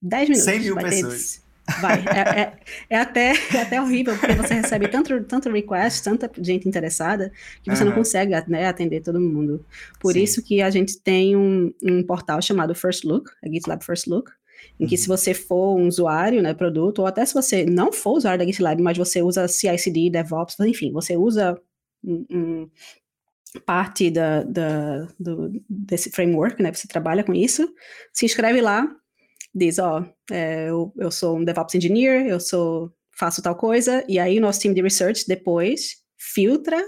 10 minutos. 100 mil pessoas. Ter, vai, é, é, é, até, é até horrível, porque você recebe tanto, tanto request, tanta gente interessada, que você uhum. não consegue né, atender todo mundo. Por Sim. isso que a gente tem um, um portal chamado First Look, a GitLab First Look, em que uhum. se você for um usuário, né, produto, ou até se você não for usuário da GitLab, mas você usa CI/CD, DevOps, enfim, você usa um, um, parte da, da, do, desse framework, né? Você trabalha com isso, se inscreve lá, diz, ó, é, eu, eu sou um DevOps Engineer, eu sou faço tal coisa, e aí o nosso time de research depois filtra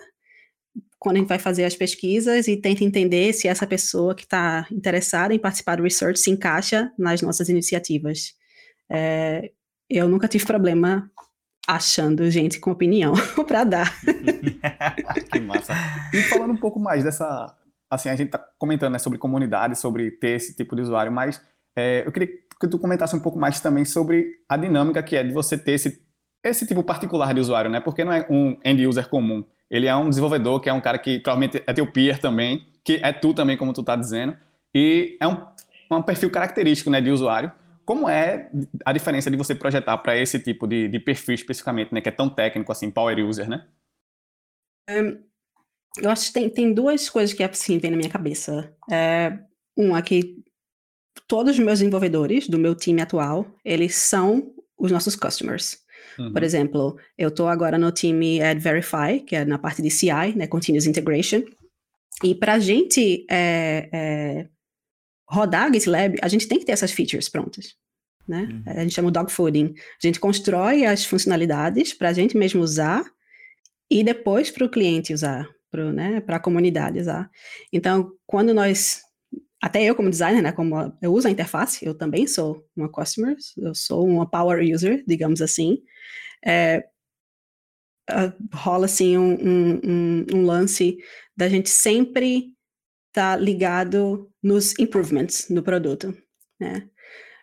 quando a gente vai fazer as pesquisas e tenta entender se essa pessoa que está interessada em participar do research se encaixa nas nossas iniciativas. É, eu nunca tive problema achando gente com opinião para dar. que massa. E falando um pouco mais dessa, assim, a gente tá comentando né, sobre comunidade, sobre ter esse tipo de usuário, mas é, eu queria que tu comentasse um pouco mais também sobre a dinâmica que é de você ter esse, esse tipo particular de usuário, né? Porque não é um end user comum. Ele é um desenvolvedor que é um cara que provavelmente é teu peer também, que é tu também, como tu tá dizendo, e é um, um perfil característico né, de usuário. Como é a diferença de você projetar para esse tipo de, de, perfil especificamente, né, que é tão técnico assim, power user, né? Um, eu acho que tem, tem duas coisas que assim vem na minha cabeça. É, uma que todos os meus desenvolvedores do meu time atual, eles são os nossos customers. Uhum. Por exemplo, eu estou agora no time Ad Verify, que é na parte de CI, né, Continuous Integration. E para a gente é, é, rodar GitLab, a gente tem que ter essas features prontas. Né? Uhum. A gente chama o dogfooding. A gente constrói as funcionalidades para a gente mesmo usar e depois para o cliente usar, para né, a comunidade usar. Então, quando nós até eu como designer, né, como eu uso a interface, eu também sou uma customer, eu sou uma power user, digamos assim, é, rola assim um, um, um, lance da gente sempre estar tá ligado nos improvements no produto, né?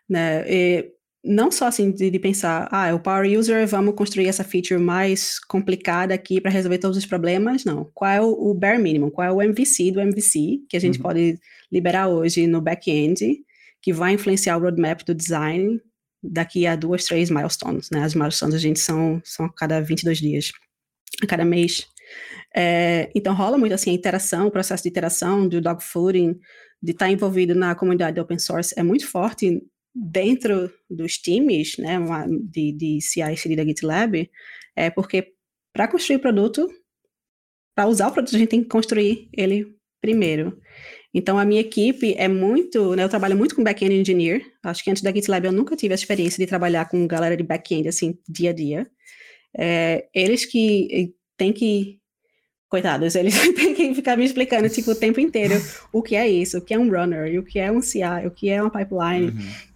né? E não só assim de, de, pensar, ah, é o power user, vamos construir essa feature mais complicada aqui para resolver todos os problemas, não. Qual é o, o, bare minimum? Qual é o MVC do MVC que a gente uhum. pode liberar hoje no back-end, que vai influenciar o roadmap do design daqui a duas, três milestones, né? As milestones a gente são, são a cada 22 dias, a cada mês. É, então rola muito assim a interação, o processo de interação, do dogfooding, de estar tá envolvido na comunidade de open source é muito forte dentro dos times, né, de, de CI/CD da GitLab, é porque para construir o produto, para usar o produto, a gente tem que construir ele primeiro. Então, a minha equipe é muito, né, eu trabalho muito com back-end engineer. Acho que antes da GitLab eu nunca tive a experiência de trabalhar com galera de back-end, assim, dia a dia. É, eles que têm que, coitados, eles têm que ficar me explicando, tipo, o tempo inteiro o que é isso, o que é um runner, o que é um CI, o que é uma pipeline. Uhum.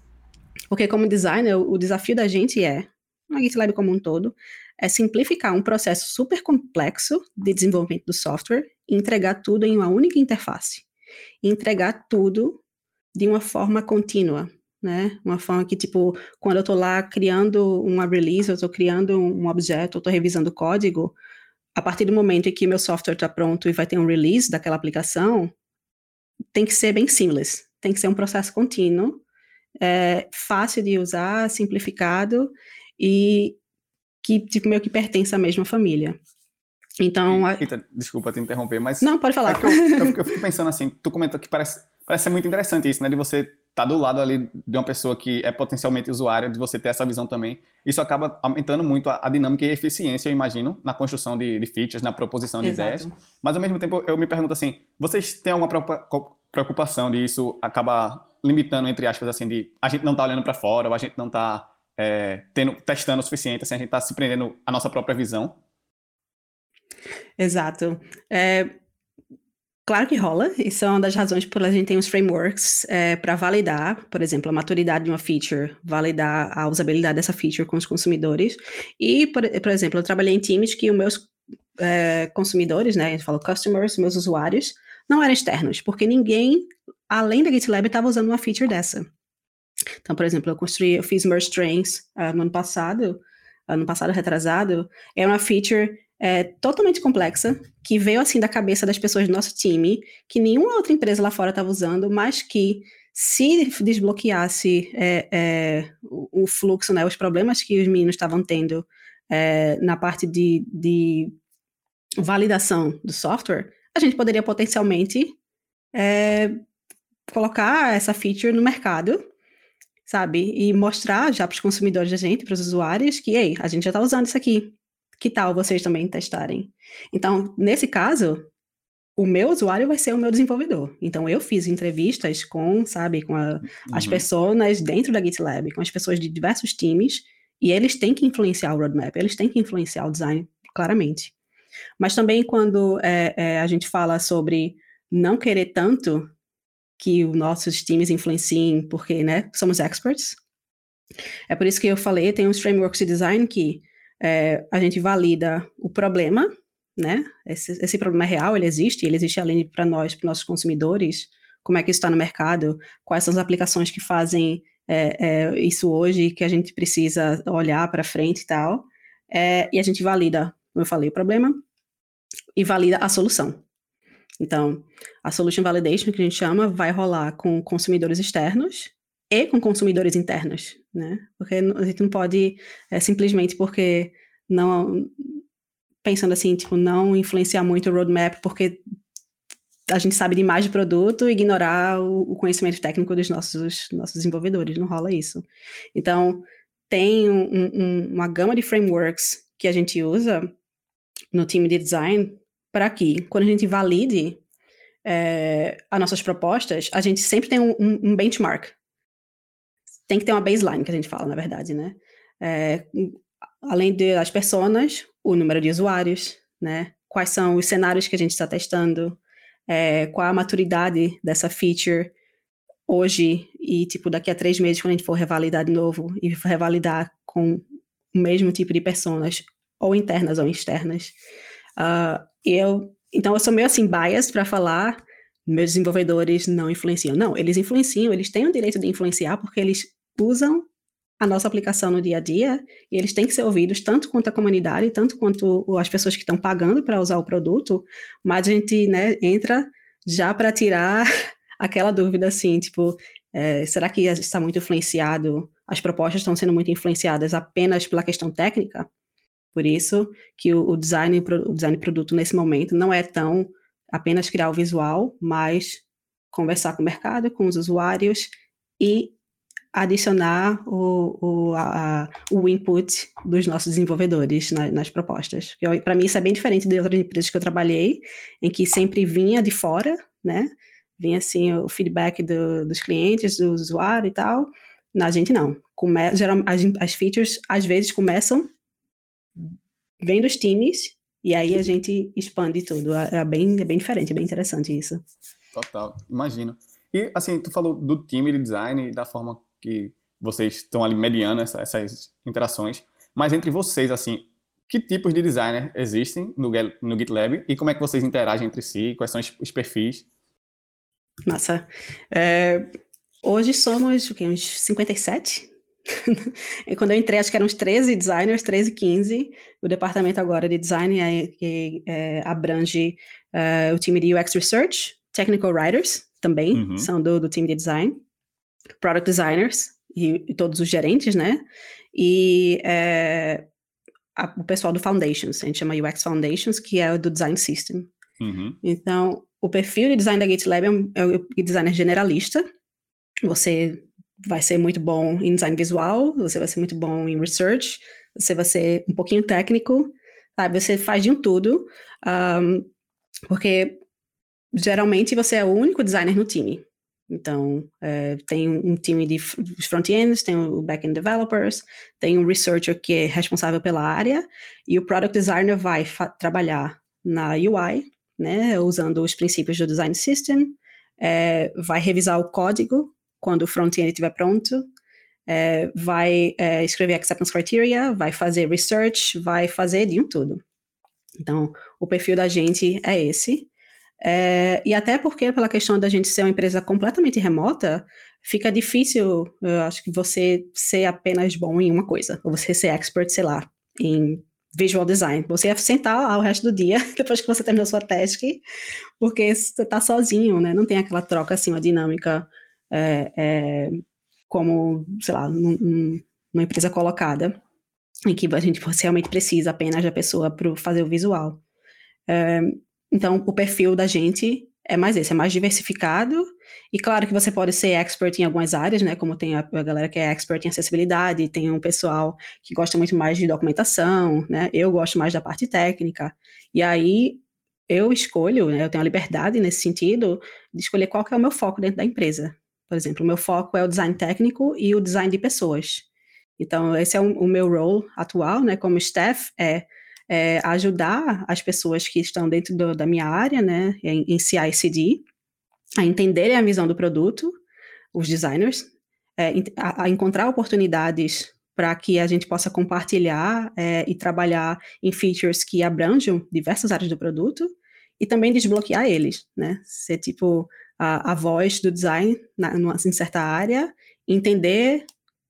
Porque como designer, o desafio da gente é, na GitLab como um todo, é simplificar um processo super complexo de desenvolvimento do software e entregar tudo em uma única interface. E entregar tudo de uma forma contínua, né? Uma forma que, tipo, quando eu estou lá criando uma release, eu estou criando um objeto, eu estou revisando código, a partir do momento em que meu software está pronto e vai ter um release daquela aplicação, tem que ser bem seamless, tem que ser um processo contínuo, é, fácil de usar, simplificado e que tipo meio que pertence à mesma família. Então, Eita, desculpa te interromper, mas não pode falar. É eu, eu, eu, fico pensando assim, tu comentou que parece parece ser muito interessante isso, né, de você estar tá do lado ali de uma pessoa que é potencialmente usuária, de você ter essa visão também. Isso acaba aumentando muito a, a dinâmica e a eficiência, eu imagino, na construção de, de features, na proposição de Exato. ideias. Mas ao mesmo tempo eu me pergunto assim, vocês têm alguma preocupação de isso acabar limitando, entre aspas, assim, de a gente não tá olhando para fora, ou a gente não tá é, tendo, testando o suficiente, assim, a gente tá se prendendo a nossa própria visão. Exato. É, claro que rola, isso é uma das razões por a gente tem os frameworks é, para validar, por exemplo, a maturidade de uma feature, validar a usabilidade dessa feature com os consumidores. E, por, por exemplo, eu trabalhei em times que os meus é, consumidores, né, a gente customers, meus usuários, não eram externos, porque ninguém além da GitLab, estava usando uma feature dessa. Então, por exemplo, eu construí, eu fiz merge trains uh, no ano passado, ano passado retrasado, é uma feature é, totalmente complexa, que veio assim da cabeça das pessoas do nosso time, que nenhuma outra empresa lá fora estava usando, mas que se desbloqueasse é, é, o, o, fluxo, né, os problemas que os meninos estavam tendo é, na parte de, de, validação do software, a gente poderia potencialmente é, colocar essa feature no mercado, sabe? E mostrar já para os consumidores da gente, para os usuários, que, ei, a gente já está usando isso aqui. Que tal vocês também testarem? Então, nesse caso, o meu usuário vai ser o meu desenvolvedor. Então, eu fiz entrevistas com, sabe, com a, uhum. as pessoas dentro da GitLab, com as pessoas de diversos times, e eles têm que influenciar o roadmap, eles têm que influenciar o design, claramente. Mas também quando é, é, a gente fala sobre não querer tanto que os nossos times influenciem, porque, né, somos experts. É por isso que eu falei, tem uns frameworks de design que é, a gente valida o problema, né? Esse, esse, problema é real, ele existe, ele existe além para nós, para nossos consumidores, como é que isso está no mercado, quais são as aplicações que fazem é, é, isso hoje, que a gente precisa olhar para frente e tal. É, e a gente valida, como eu falei, o problema e valida a solução. Então, a Solution Validation, que a gente chama, vai rolar com consumidores externos e com consumidores internos, né? Porque a gente não pode é, simplesmente porque não pensando assim, tipo, não influenciar muito o roadmap, porque a gente sabe demais de produto e ignorar o, o conhecimento técnico dos nossos, nossos desenvolvedores, não rola isso. Então, tem um, um, uma gama de frameworks que a gente usa no time de design para que, quando a gente valide é, as nossas propostas, a gente sempre tem um, um, benchmark. Tem que ter uma baseline, que a gente fala, na verdade, né? É, além das pessoas, o número de usuários, né? Quais são os cenários que a gente está testando, é, qual a maturidade dessa feature hoje e, tipo, daqui a três meses, quando a gente for revalidar de novo e revalidar com o mesmo tipo de pessoas, ou internas ou externas. Uh, eu, então, eu sou meio assim, bias para falar, meus desenvolvedores não influenciam. Não, eles influenciam, eles têm o direito de influenciar porque eles usam a nossa aplicação no dia a dia e eles têm que ser ouvidos tanto quanto a comunidade, tanto quanto as pessoas que estão pagando para usar o produto, mas a gente né, entra já para tirar aquela dúvida assim, tipo, é, será que está muito influenciado, as propostas estão sendo muito influenciadas apenas pela questão técnica? Por isso que o, o design, o design produto nesse momento não é tão apenas criar o visual, mas conversar com o mercado, com os usuários e adicionar o, o, a, o input dos nossos desenvolvedores na, nas propostas. Para mim isso é bem diferente de outras empresas que eu trabalhei, em que sempre vinha de fora, né? Vinha assim o feedback do, dos clientes, do usuário e tal. Na gente não. Come, geral, as, as features às vezes começam vem dos times e aí a gente expande tudo. É, é bem, é bem diferente, é bem interessante isso. Total, imagino. E assim, tu falou do time de design, da forma que vocês estão ali mediando essa, essas interações, mas entre vocês, assim, que tipos de designer existem no, no GitLab e como é que vocês interagem entre si? Quais são os, perfis? Massa. É, hoje somos o quê, uns 57 e quando eu entrei, acho que eram uns 13 designers, 13, 15. O departamento agora de design é, que é, abrange uh, o time de UX Research, Technical Writers também, uhum. são do, do time de design, Product Designers e, e todos os gerentes, né? E é, a, o pessoal do Foundations, a gente chama UX Foundations, que é o do Design System. Uhum. Então, o perfil de design da GitLab é um, é um designer generalista, você vai ser muito bom em design visual, você vai ser muito bom em research, você vai ser um pouquinho técnico, sabe? Você faz de um tudo, um, porque geralmente você é o único designer no time. Então, é, tem um time de front-ends, tem o back-end developers, tem um researcher que é responsável pela área, e o product designer vai trabalhar na UI, né, usando os princípios do design system, é, vai revisar o código quando o front-end estiver pronto, é, vai é, escrever acceptance criteria, vai fazer research, vai fazer de um tudo. Então, o perfil da gente é esse. É, e até porque, pela questão da gente ser uma empresa completamente remota, fica difícil, eu acho que você ser apenas bom em uma coisa, ou você ser expert, sei lá, em visual design. Você ia sentar lá o resto do dia, depois que você terminou sua task, porque você está sozinho, né? Não tem aquela troca, assim, uma dinâmica é, é, como, sei lá, num, numa empresa colocada, em que a gente realmente precisa apenas da pessoa para fazer o visual. É, então, o perfil da gente é mais esse, é mais diversificado, e claro que você pode ser expert em algumas áreas, né, como tem a, a, galera que é expert em acessibilidade, tem um pessoal que gosta muito mais de documentação, né, eu gosto mais da parte técnica, e aí eu escolho, né, eu tenho a liberdade nesse sentido, de escolher qual que é o meu foco dentro da empresa. Por exemplo, o meu foco é o design técnico e o design de pessoas. Então, esse é o, meu role atual, né, como staff, é, é ajudar as pessoas que estão dentro do, da minha área, né, em, em CI/CD, a entenderem a visão do produto, os designers, é, a, a, encontrar oportunidades para que a gente possa compartilhar é, e trabalhar em features que abranjam diversas áreas do produto e também desbloquear eles, né? Ser tipo a, a voz do design na, numa, em certa área, entender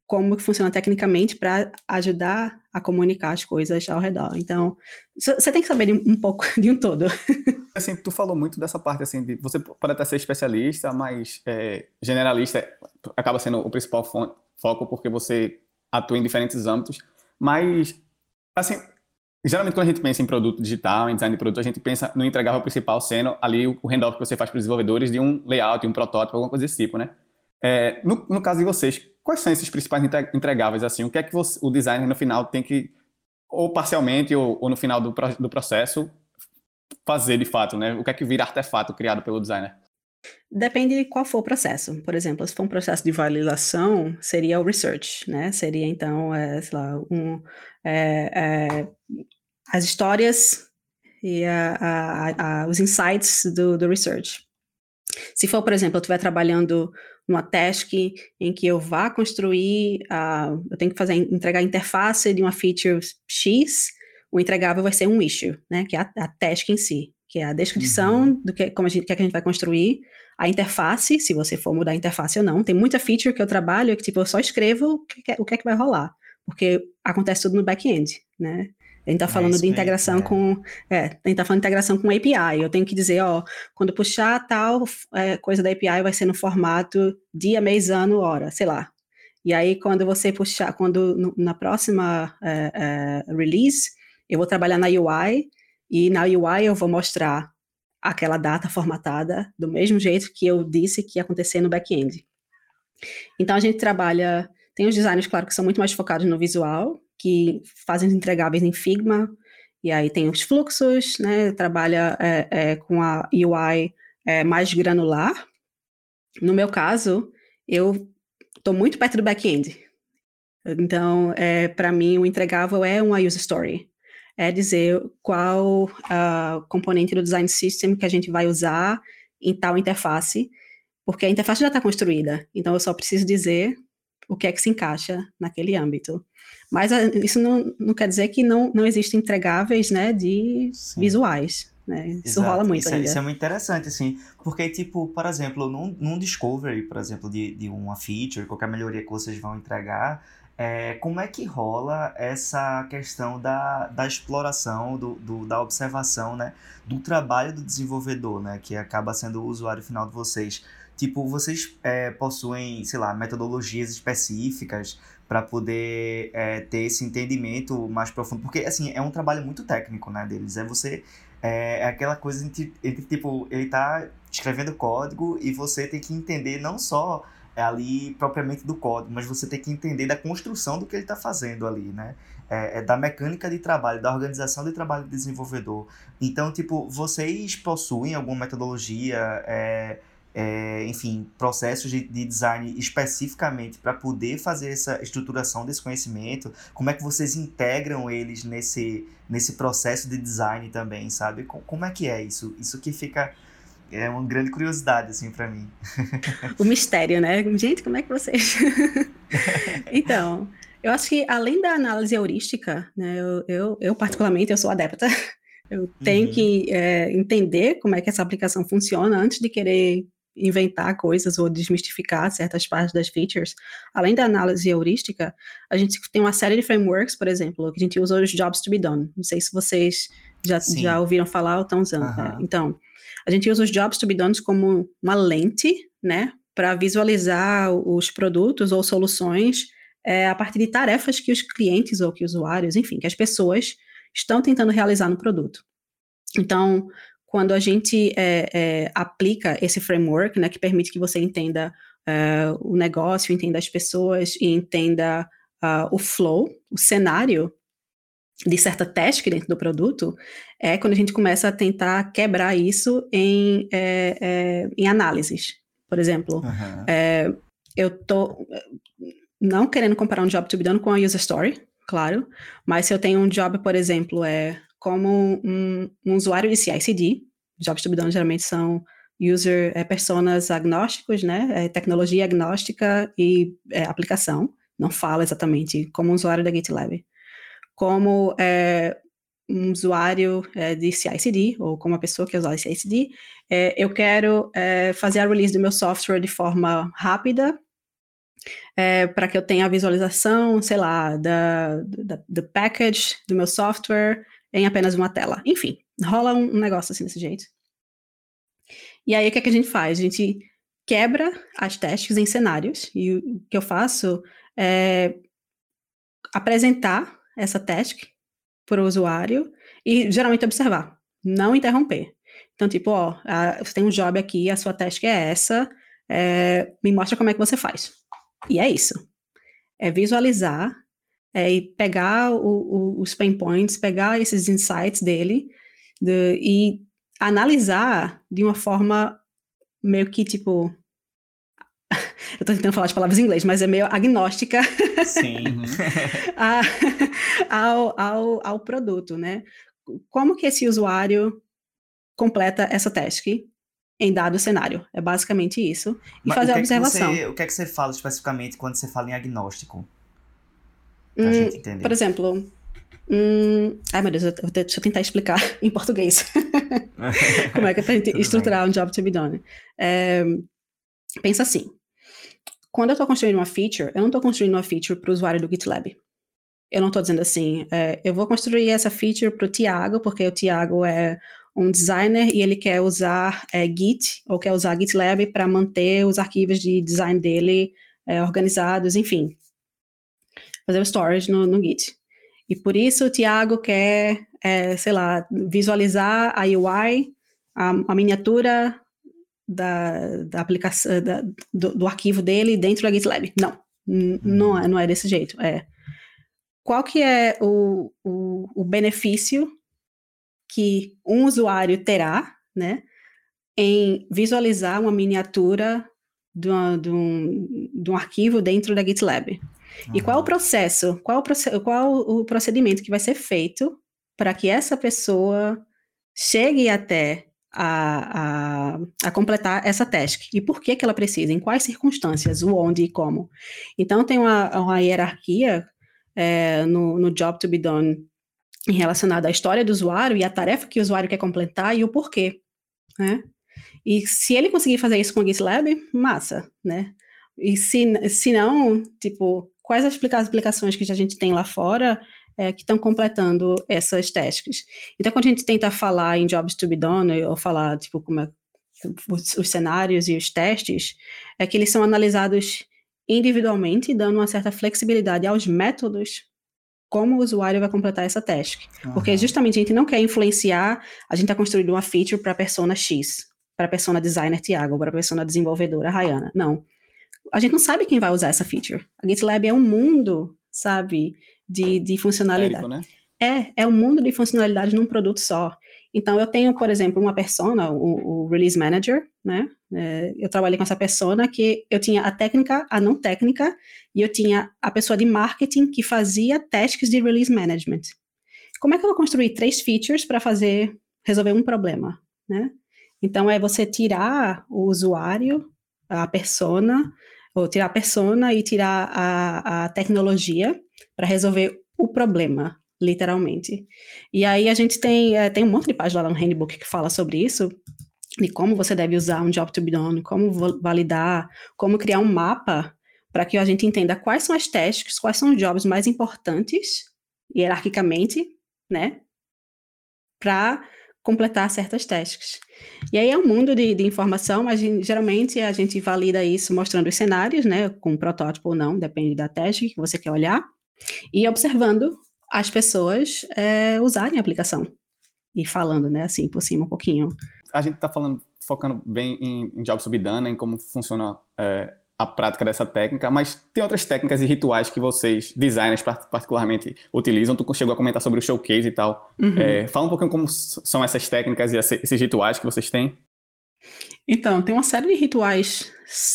como funciona tecnicamente para ajudar a comunicar as coisas ao redor. Então, você tem que saber um, um pouco de um todo. Assim, tu falou muito dessa parte assim de você pode até ser especialista, mas é, generalista acaba sendo o principal foco porque você atua em diferentes âmbitos. Mas assim, geralmente quando a gente pensa em produto digital, em design de produto, a gente pensa no entregável principal sendo ali o handoff que você faz para os desenvolvedores de um layout, um protótipo, alguma coisa desse tipo, né? É, no, no, caso de vocês, quais são esses principais entregáveis? Assim, o que é que você, o designer no final tem que, ou parcialmente, ou, ou no final do, do processo, fazer de fato, né? O que é que vira artefato criado pelo designer? Depende de qual for o processo. Por exemplo, se for um processo de validação, seria o research, né? Seria, então, é, sei lá, um, é, é, as histórias e a, a, a, os insights do, do research. Se for, por exemplo, eu estiver trabalhando numa task em que eu vá construir, uh, eu tenho que fazer, entregar a interface de uma feature X, o entregável vai ser um issue, né, que é a, a task em si, que é a descrição uhum. do que, como a gente, que, é que a gente vai construir, a interface, se você for mudar a interface ou não, tem muita feature que eu trabalho que, tipo, eu só escrevo o que, o que é que vai rolar, porque acontece tudo no back-end, né, a gente está falando de integração é. com. É, a gente está falando de integração com API. Eu tenho que dizer, ó, quando puxar tal é, coisa da API vai ser no formato dia, mês, ano, hora, sei lá. E aí, quando você puxar, quando no, na próxima é, é release, eu vou trabalhar na UI, e na UI eu vou mostrar aquela data formatada do mesmo jeito que eu disse que ia acontecer no back-end. Então a gente trabalha, tem os designers, claro, que são muito mais focados no visual, que fazem os entregáveis em Figma, e aí tem os fluxos, né, trabalha é, é, com a UI é, mais granular. No meu caso, eu estou muito perto do back-end. Então, é, para mim, o entregável é uma user story. É dizer qual uh, componente do design system que a gente vai usar em tal interface, porque a interface já está construída. Então, eu só preciso dizer o que é que se encaixa naquele âmbito. Mas ah, isso não, não quer dizer que não, não existem entregáveis, né, de Sim. visuais. Né? Isso Exato. rola muito isso ainda. É, isso é muito interessante, assim, porque, tipo, por exemplo, num, num discovery, por exemplo, de, de uma feature, qualquer melhoria que vocês vão entregar, é, como é que rola essa questão da, da exploração, do, do, da observação, né, do trabalho do desenvolvedor, né, que acaba sendo o usuário final de vocês? Tipo, vocês é, possuem, sei lá, metodologias específicas para poder é, ter esse entendimento mais profundo? Porque, assim, é um trabalho muito técnico, né, deles. É você... É, é aquela coisa entre, entre, tipo, ele tá escrevendo código e você tem que entender não só ali propriamente do código, mas você tem que entender da construção do que ele está fazendo ali, né? É, é, da mecânica de trabalho, da organização de trabalho do desenvolvedor. Então, tipo, vocês possuem alguma metodologia, é, é, enfim, processos de, de design especificamente para poder fazer essa estruturação desse conhecimento? Como é que vocês integram eles nesse, nesse processo de design também, sabe? Como é que é isso? Isso que fica é uma grande curiosidade assim para mim. o mistério, né? Gente, como é que vocês? então, eu acho que além da análise heurística, né? Eu, eu, eu particularmente eu sou adepta. Eu tenho uhum. que é, entender como é que essa aplicação funciona antes de querer inventar coisas ou desmistificar certas partes das features, além da análise heurística, a gente tem uma série de frameworks, por exemplo, que a gente usa os jobs to be done. Não sei se vocês já, já ouviram falar ou estão usando. Né? Então, a gente usa os jobs to be done como uma lente, né, para visualizar os produtos ou soluções é, a partir de tarefas que os clientes ou que os usuários, enfim, que as pessoas estão tentando realizar no produto. Então, quando a gente é, é, aplica esse framework, né, que permite que você entenda uh, o negócio, entenda as pessoas e entenda uh, o flow, o cenário de certa task dentro do produto, é quando a gente começa a tentar quebrar isso em, é, é, em análises. Por exemplo, uhum. eu tô não querendo comparar um job to be done com a user story, claro, mas se eu tenho um job, por exemplo, é como um, um usuário de CI/CD, jobs to be done geralmente são user é, personas agnósticos, né? É, tecnologia agnóstica e é, aplicação. Não fala exatamente como um usuário da GitLab. Como é, um usuário é, de CI/CD ou como uma pessoa que usa CI/CD, é, eu quero fazer a release do meu software de forma rápida é, para que eu tenha a visualização, sei lá, da, da, do package do meu software em apenas uma tela. Enfim, rola um, um negócio assim desse jeito. E aí, o que, é que a gente faz? A gente quebra as testes em cenários, e o que eu faço é apresentar essa task para o usuário e geralmente observar, não interromper. Então, tipo, ó, a, você tem um job aqui, a sua task é essa, é, me mostra como é que você faz. E é isso. É visualizar é, e pegar o, o, os pain points, pegar esses insights dele de, e analisar de uma forma meio que tipo. Eu tô tentando falar as palavras em inglês, mas é meio agnóstica Sim. Uhum. a, ao, ao, ao produto, né? Como que esse usuário completa essa task em dado cenário? É basicamente isso. E Mas fazer a é observação. você- o que é que você fala especificamente quando você fala em agnóstico? Pra Hum, gente entender. Por exemplo, hum, ai meu Deus, eu, eu- deixa eu tentar explicar em português. Como é que é pra gente estruturar um job to be done? É, pensa assim. Quando eu estou construindo uma feature, eu não estou construindo uma feature para o usuário do GitLab. Eu não estou dizendo assim, é, eu vou construir essa feature para o Tiago, porque o Tiago é um designer e ele quer usar é, Git ou quer usar GitLab para manter os arquivos de design dele é, organizados, enfim. Fazer o storage no, no Git. E por isso o Tiago quer, é, sei lá, visualizar a UI, a, a miniatura da, da aplicação, da- do, do arquivo dele dentro da GitLab. Não, não, é, não é desse jeito. É. Qual que é o, o, o benefício que um usuário terá, né, em visualizar uma miniatura de, uma- de um, de um arquivo dentro da GitLab? E qual o processo? Qual o, qual o procedimento que vai ser feito para que essa pessoa chegue até a, a, a completar essa task? E por que, que ela precisa? Em quais circunstâncias? O onde e como? Então, tem uma, uma hierarquia é, no, no job to be done em relacionado à história do usuário e à tarefa que o usuário quer completar e o porquê, né? E se ele conseguir fazer isso com o GitLab, massa, né? E se, se não, tipo, quais as aplica- aplicações que a gente tem lá fora é, que estão completando essas tasks? Então, quando a gente tenta falar em jobs to be done, ou falar, tipo, como é, os, os cenários e os testes, é que eles são analisados individualmente, dando uma certa flexibilidade aos métodos como o usuário vai completar essa task. Porque Aham. justamente a gente não quer influenciar, a gente está construindo uma feature para a persona X, para a persona designer Tiago, para a persona desenvolvedora Rayana. Não. A gente não sabe quem vai usar essa feature. A GitLab é um mundo, sabe, de, de funcionalidade. Né? É, é um mundo de funcionalidade num produto só. Então, eu tenho, por exemplo, uma persona, o, o Release Manager, né? É, eu trabalhei com essa persona que eu tinha a técnica, a não técnica, e eu tinha a pessoa de marketing que fazia tasks de Release Management. Como é que eu vou construir três features para fazer, resolver um problema, né? Então, é você tirar o usuário, a persona, ou tirar a persona e tirar a, a tecnologia para resolver o problema, literalmente. E aí a gente tem, é, tem um monte de página lá no Handbook que fala sobre isso, de como você deve usar um job to be done, como validar, como criar um mapa para que a gente entenda quais são as tasks, quais são os jobs mais importantes, hierarquicamente, né? Para completar certas tasks. E aí é um mundo de, de informação, mas geralmente a gente valida isso mostrando os cenários, né? Com protótipo ou não, depende da task que você quer olhar, e observando as pessoas é, usarem a aplicação. E falando, né, assim, por cima um pouquinho. A gente está falando, focando bem em, em Jobs em como funciona é, a prática dessa técnica, mas tem outras técnicas e rituais que vocês, designers par- particularmente, utilizam. Tu chegou a comentar sobre o showcase e tal. Uhum. É, fala um pouquinho como são essas técnicas e esse- esses rituais que vocês têm. Então, tem uma série de rituais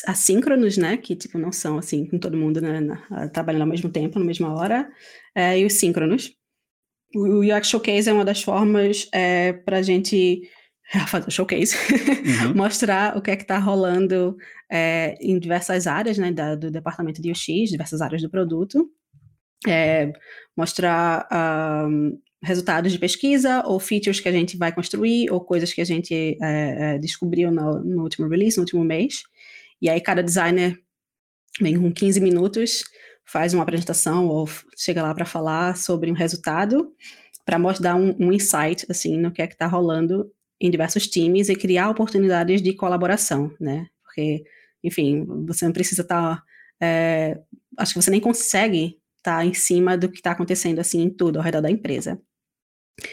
assíncronos, né? Que, tipo, não são, assim, com todo mundo né, na- trabalhando ao mesmo tempo, na mesma hora. é, e os síncronos. O UX Showcase é uma das formas para a gente fazer showcase, uhum. mostrar o que é que está rolando é, em diversas áreas, né, da, do departamento de UX, diversas áreas do produto, é, mostrar um, resultados de pesquisa ou features que a gente vai construir ou coisas que a gente é, descobriu no, no, último release, no último mês. E aí cada designer vem com 15 minutos, faz uma apresentação ou chega lá para falar sobre um resultado, para mostrar um, um, insight assim no que é que está rolando em diversos times e criar oportunidades de colaboração, né? Porque, enfim, você não precisa estar, tá, é, acho que você nem consegue estar tá em cima do que está acontecendo assim em tudo ao redor da empresa.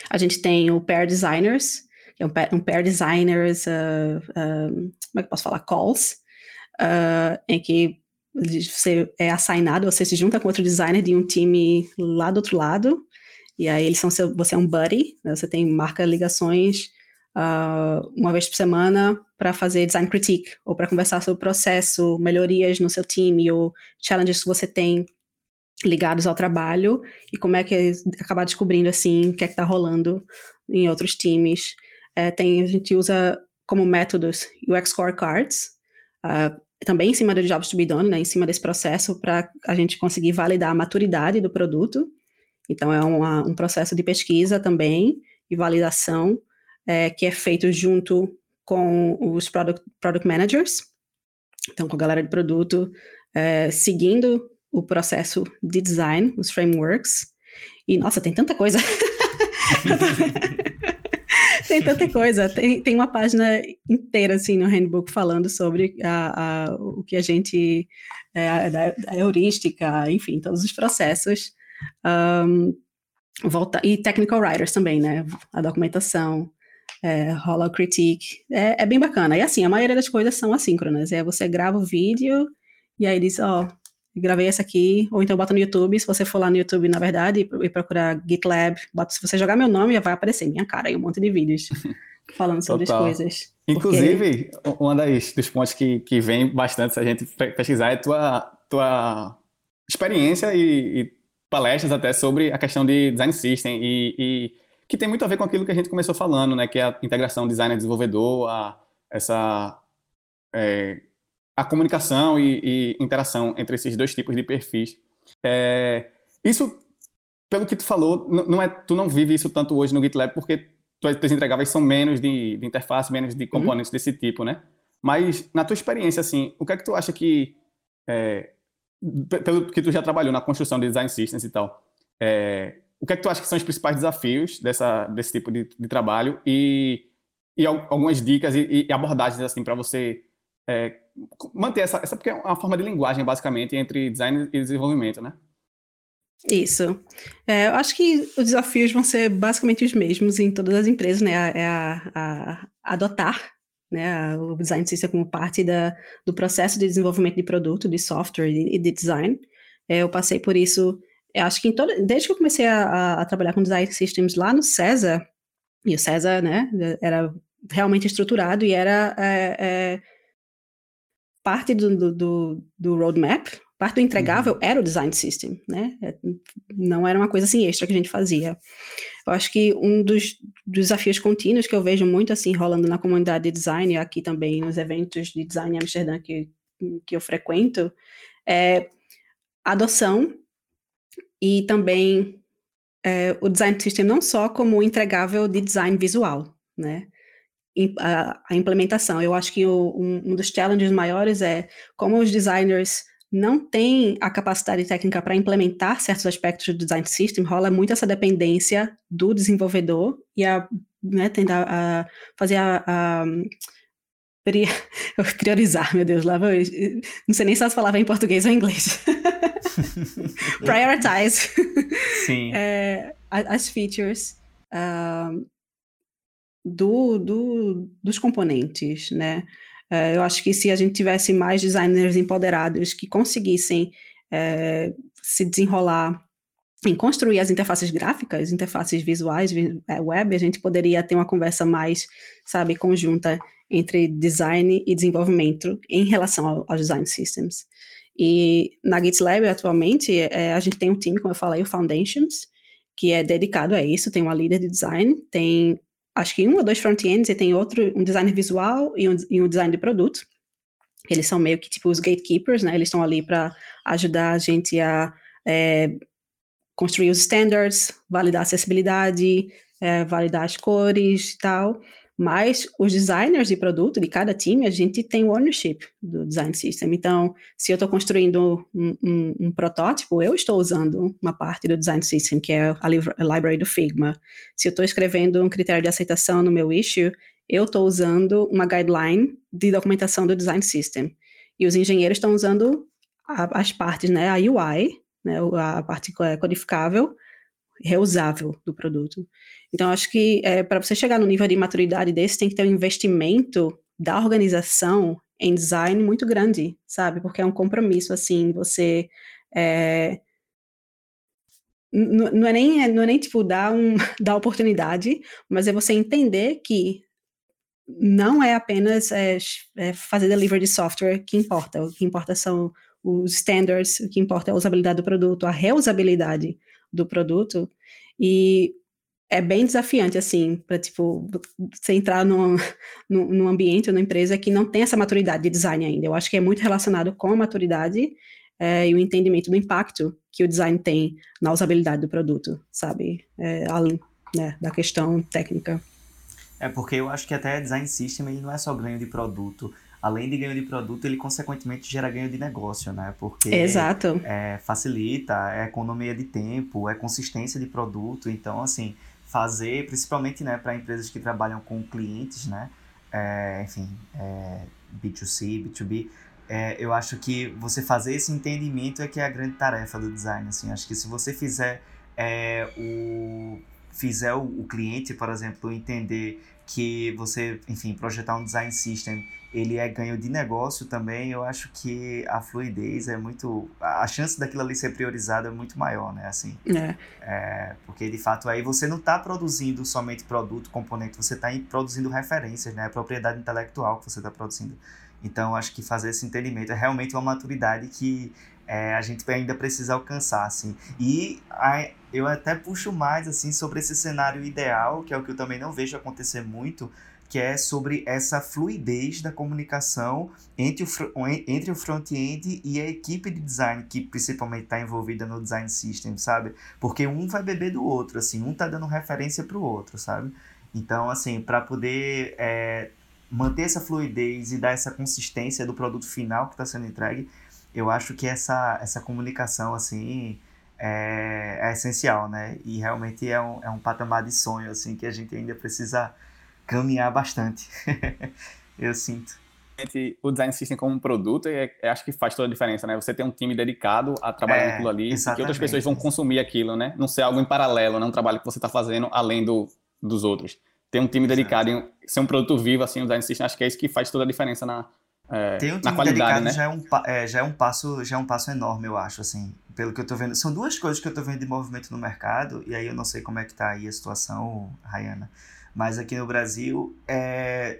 A gente tem o Pair Designers, que é um Pair, um pair Designers, uh, uh, como é que eu posso falar, calls, uh, em que você é assignado, você se junta com outro designer de um time lá do outro lado, e aí eles são seu, você é um buddy, né, você tem marca ligações uma vez por semana para fazer design critique, ou para conversar sobre o processo, melhorias no seu time, ou challenges que você tem ligados ao trabalho e como é que acabar descobrindo assim o que é que está rolando em outros times. É, tem a gente usa como métodos UX scorecards, uh, também em cima do jobs to be done, né, em cima desse processo para a gente conseguir validar a maturidade do produto. Então é uma, um processo de pesquisa também e validação é, que é feito junto com os product, product managers, então com a galera de produto, é, seguindo o processo de design, os frameworks. E, nossa, tem tanta coisa. tem tanta coisa. Tem, tem uma página inteira, assim, no handbook falando sobre a, a o que a gente... É, a, heurística, enfim, todos os processos. Um, volta, e technical writers também, né? A documentação, é, rola o critique. É, é, bem bacana. E assim, a maioria das coisas são assíncronas. É você grava o vídeo e aí diz, ó, oh, gravei essa aqui, ou então bota no YouTube, se você for lá no YouTube, na verdade, e procurar GitLab, bota, se você jogar meu nome, vai aparecer minha cara e um monte de vídeos falando sobre Total. as coisas. Inclusive, porque... um das, dos pontos que, que vem bastante se a gente pesquisar é tua, tua experiência e, e palestras até sobre a questão de design system e, e, que tem muito a ver com aquilo que a gente começou falando, né, que é a integração designer-desenvolvedor, a, essa é, a comunicação e, e, interação entre esses dois tipos de perfis. É, isso, pelo que tu falou, não é, tu não vive isso tanto hoje no GitLab porque tuas entregáveis são menos de, de interface, menos de uhum. componentes uhum. desse tipo, né? Mas na tua experiência, assim, o que é que tu acha que, é, pelo que tu já trabalhou na construção de design systems e tal, é, o que é que tu acha que são os principais desafios dessa, desse tipo de, de trabalho e, e algumas dicas e, e abordagens assim para você é, manter essa, essa porque é uma forma de linguagem basicamente entre design e desenvolvimento, né? Isso. É, eu acho que os desafios vão ser basicamente os mesmos em todas as empresas, né? É a, a, adotar né, o design system como parte da, do processo de desenvolvimento de produto, de software e de design. É, eu passei por isso, acho que toda, desde que eu comecei a, a, a, trabalhar com design systems lá no César, e o César, né, era realmente estruturado e era é, é, parte do, do, do, roadmap, parte do entregável uhum. era o design system, né? É, não era uma coisa assim extra que a gente fazia. Eu acho que um dos, dos desafios contínuos que eu vejo muito assim rolando na comunidade de design, aqui também nos eventos de design em Amsterdã que, que eu frequento, é adoção e também é, o design system não só como entregável de design visual, né? a, a implementação. Eu acho que o, um, um dos challenges maiores é como os designers não têm a capacidade técnica para implementar certos aspectos do design system, rola muito essa dependência do desenvolvedor e a né, tentar a fazer a, a priorizar, meu Deus, lá vou, não sei nem se as palavras em português ou em inglês. Prioritize. Sim. É, as features. Uh, do, do, dos componentes, né? Uh, eu acho que se a gente tivesse mais designers empoderados que conseguissem uh, se desenrolar em construir as interfaces gráficas, interfaces visuais, é, web, a gente poderia ter uma conversa mais, sabe, conjunta entre design e desenvolvimento em relação ao, aos design systems. E na GitLab, atualmente, é, a gente tem um time, como eu falei, o Foundations, que é dedicado a isso, tem uma líder de design, tem acho que um ou dois front-ends e tem outro, um designer visual e um, e um design de produto. Eles são meio que tipo os gatekeepers, né? Eles estão ali para ajudar a gente a é, construir os standards, validar a acessibilidade, é, validar as cores e tal. Mas os designers de produto de cada time, a gente tem o ownership do design system. Então, se eu estou construindo um, um, um, protótipo, eu estou usando uma parte do design system, que é a, a library do Figma. Se eu estou escrevendo um critério de aceitação no meu issue, eu estou usando uma guideline de documentação do design system. E os engenheiros estão usando a, as partes, né, a UI, né, a parte codificável, reusável do produto. Então, acho que é, para você chegar no nível de maturidade desse, tem que ter um investimento da organização em design muito grande, sabe? Porque é um compromisso, assim, você... É, não é nem, não é nem tipo dar, um, dar oportunidade, mas é você entender que não é apenas é, é fazer delivery de software que importa. O que importa são os standards, o que importa é a usabilidade do produto, a reusabilidade do produto. E é bem desafiante, assim, para, tipo, você entrar num, num ambiente ou numa empresa que não tem essa maturidade de design ainda. Eu acho que é muito relacionado com a maturidade é, e o entendimento do impacto que o design tem na usabilidade do produto, sabe? É, além né, da questão técnica. É porque eu acho que até design system ele não é só ganho de produto. Além de ganho de produto, ele consequentemente gera ganho de negócio, né? Porque Exato. É, facilita, é economia de tempo, é consistência de produto. Então, assim, fazer, principalmente né, para empresas que trabalham com clientes, né? É, enfim, é, B2C, B2B, é, eu acho que você fazer esse entendimento é que é a grande tarefa do design. Assim, acho que se você fizer é, o fizer o, o cliente, por exemplo, entender que você, enfim, projetar um design system, ele é ganho de negócio também, eu acho que a fluidez é muito. A chance daquilo ali ser priorizado é muito maior, né? Assim, é. é porque de fato aí você não está produzindo somente produto, componente, você está produzindo referências, né? propriedade intelectual que você está produzindo. Então, acho que fazer esse entendimento é realmente uma maturidade que é, a gente ainda precisa alcançar, assim. E a, eu até puxo mais, assim, sobre esse cenário ideal, que é o que eu também não vejo acontecer muito, que é sobre essa fluidez da comunicação entre o, entre o front-end e a equipe de design, que principalmente está envolvida no design system, sabe? Porque um vai beber do outro, assim, um tá dando referência para o outro, sabe? Então, assim, para poder é, manter essa fluidez e dar essa consistência do produto final que está sendo entregue, eu acho que essa, essa comunicação, assim, é, é essencial, né? E realmente é um, é um patamar de sonho, assim, que a gente ainda precisa caminhar bastante. eu sinto. O design system como um produto, é, é, acho que faz toda a diferença, né? Você tem um time dedicado a trabalhar é, aquilo ali, que outras pessoas vão consumir aquilo, né? Não ser algo em paralelo, não né? um trabalho que você está fazendo além do, dos outros. Ter um time dedicado em ser um produto vivo, assim, o design system, acho que é isso que faz toda a diferença na, é, Tem um time dedicado né? já, é um, é, já, é um passo, já é um passo enorme, eu acho, assim, pelo que eu tô vendo. São duas coisas que eu tô vendo de movimento no mercado, e aí eu não sei como é que tá aí a situação, Rayana. Mas aqui no Brasil, é,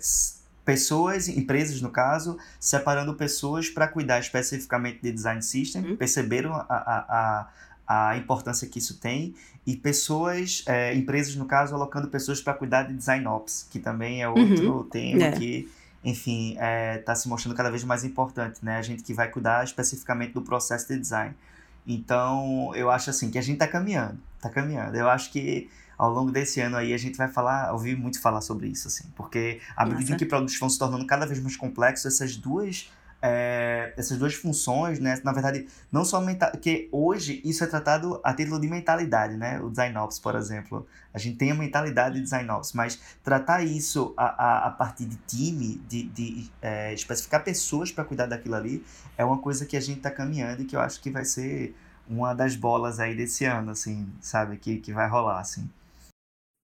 pessoas, empresas no caso, separando pessoas para cuidar especificamente de design system, uhum. perceberam a, a, a, a, importância que isso tem, e pessoas, é, empresas no caso, alocando pessoas para cuidar de design ops, que também é outro uhum. tema é. que enfim, está é, tá se mostrando cada vez mais importante, né? A gente que vai cuidar especificamente do processo de design. Então, eu acho assim que a gente está caminhando, está caminhando. Eu acho que ao longo desse ano aí a gente vai falar, ouvir muito falar sobre isso, assim, porque à medida que produtos vão se tornando cada vez mais complexos, essas duas é, essas duas funções, né? Na verdade, não só mental, porque hoje isso é tratado a título de mentalidade, né? O Design Ops, por exemplo, a gente tem a mentalidade de Design Ops, mas tratar isso a, a, a partir de time, de, de é, especificar pessoas para cuidar daquilo ali, é uma coisa que a gente está caminhando e que eu acho que vai ser uma das bolas aí desse ano, assim, sabe? Que, que vai rolar, assim.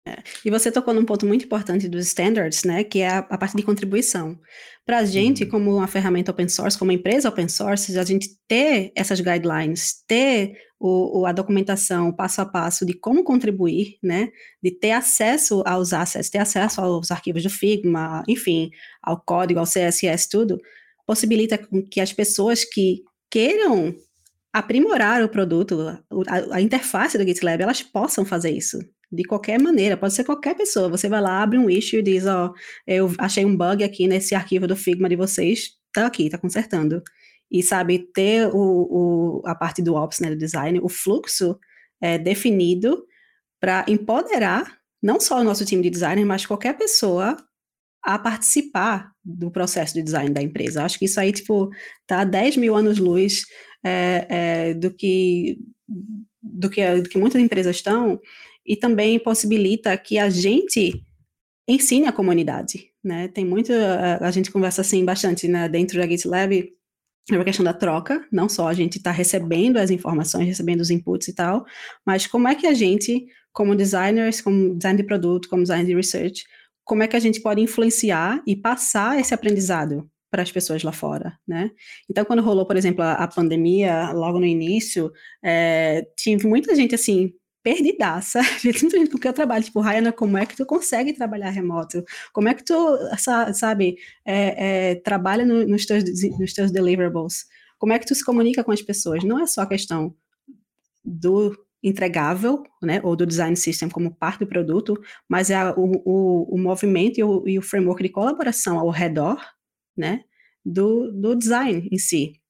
É. E você tocou num ponto muito importante dos standards, né, que é a, a parte de contribuição. Para a gente, uhum. como uma ferramenta open source, como uma empresa open source, a gente ter essas guidelines, ter o, o, a documentação passo a passo de como contribuir, né, de ter acesso aos assets, ter acesso aos arquivos do Figma, enfim, ao código, ao CSS, tudo, possibilita que as pessoas que queiram aprimorar o produto, a, a, interface do GitLab, elas possam fazer isso, de qualquer maneira, pode ser qualquer pessoa. Você vai lá, abre um issue e diz, ó, eu achei um bug aqui nesse arquivo do Figma de vocês, tá aqui, tá consertando. E sabe, ter o, o a parte do Ops, né, do design, o fluxo é, definido para empoderar não só o nosso time de designer, mas qualquer pessoa a participar do processo de design da empresa. Acho que isso aí, tipo, tá 10 mil anos-luz é, é, do, que, do, que, do que muitas empresas estão, e também possibilita que a gente ensine a comunidade, né? Tem muito, a, a gente conversa assim bastante né, dentro da GitLab, é uma questão da troca, não só a gente está recebendo as informações, recebendo os inputs e tal, mas como é que a gente, como designers, como design de produto, como design de research, como é que a gente pode influenciar e passar esse aprendizado para as pessoas lá fora, né? Então, quando rolou, por exemplo, a, a pandemia, logo no início, é, tinha muita gente, assim, perdidaça, gente com que eu trabalho, tipo, Rayana, como é que tu consegue trabalhar remoto? Como é que tu, sabe, é, é, trabalha no, nos, teus, nos teus deliverables? Como é que tu se comunica com as pessoas? Não é só a questão do entregável, né, ou do design system como parte do produto, mas é o, o, o movimento e o, e o, framework de colaboração ao redor, né, do, do design em si.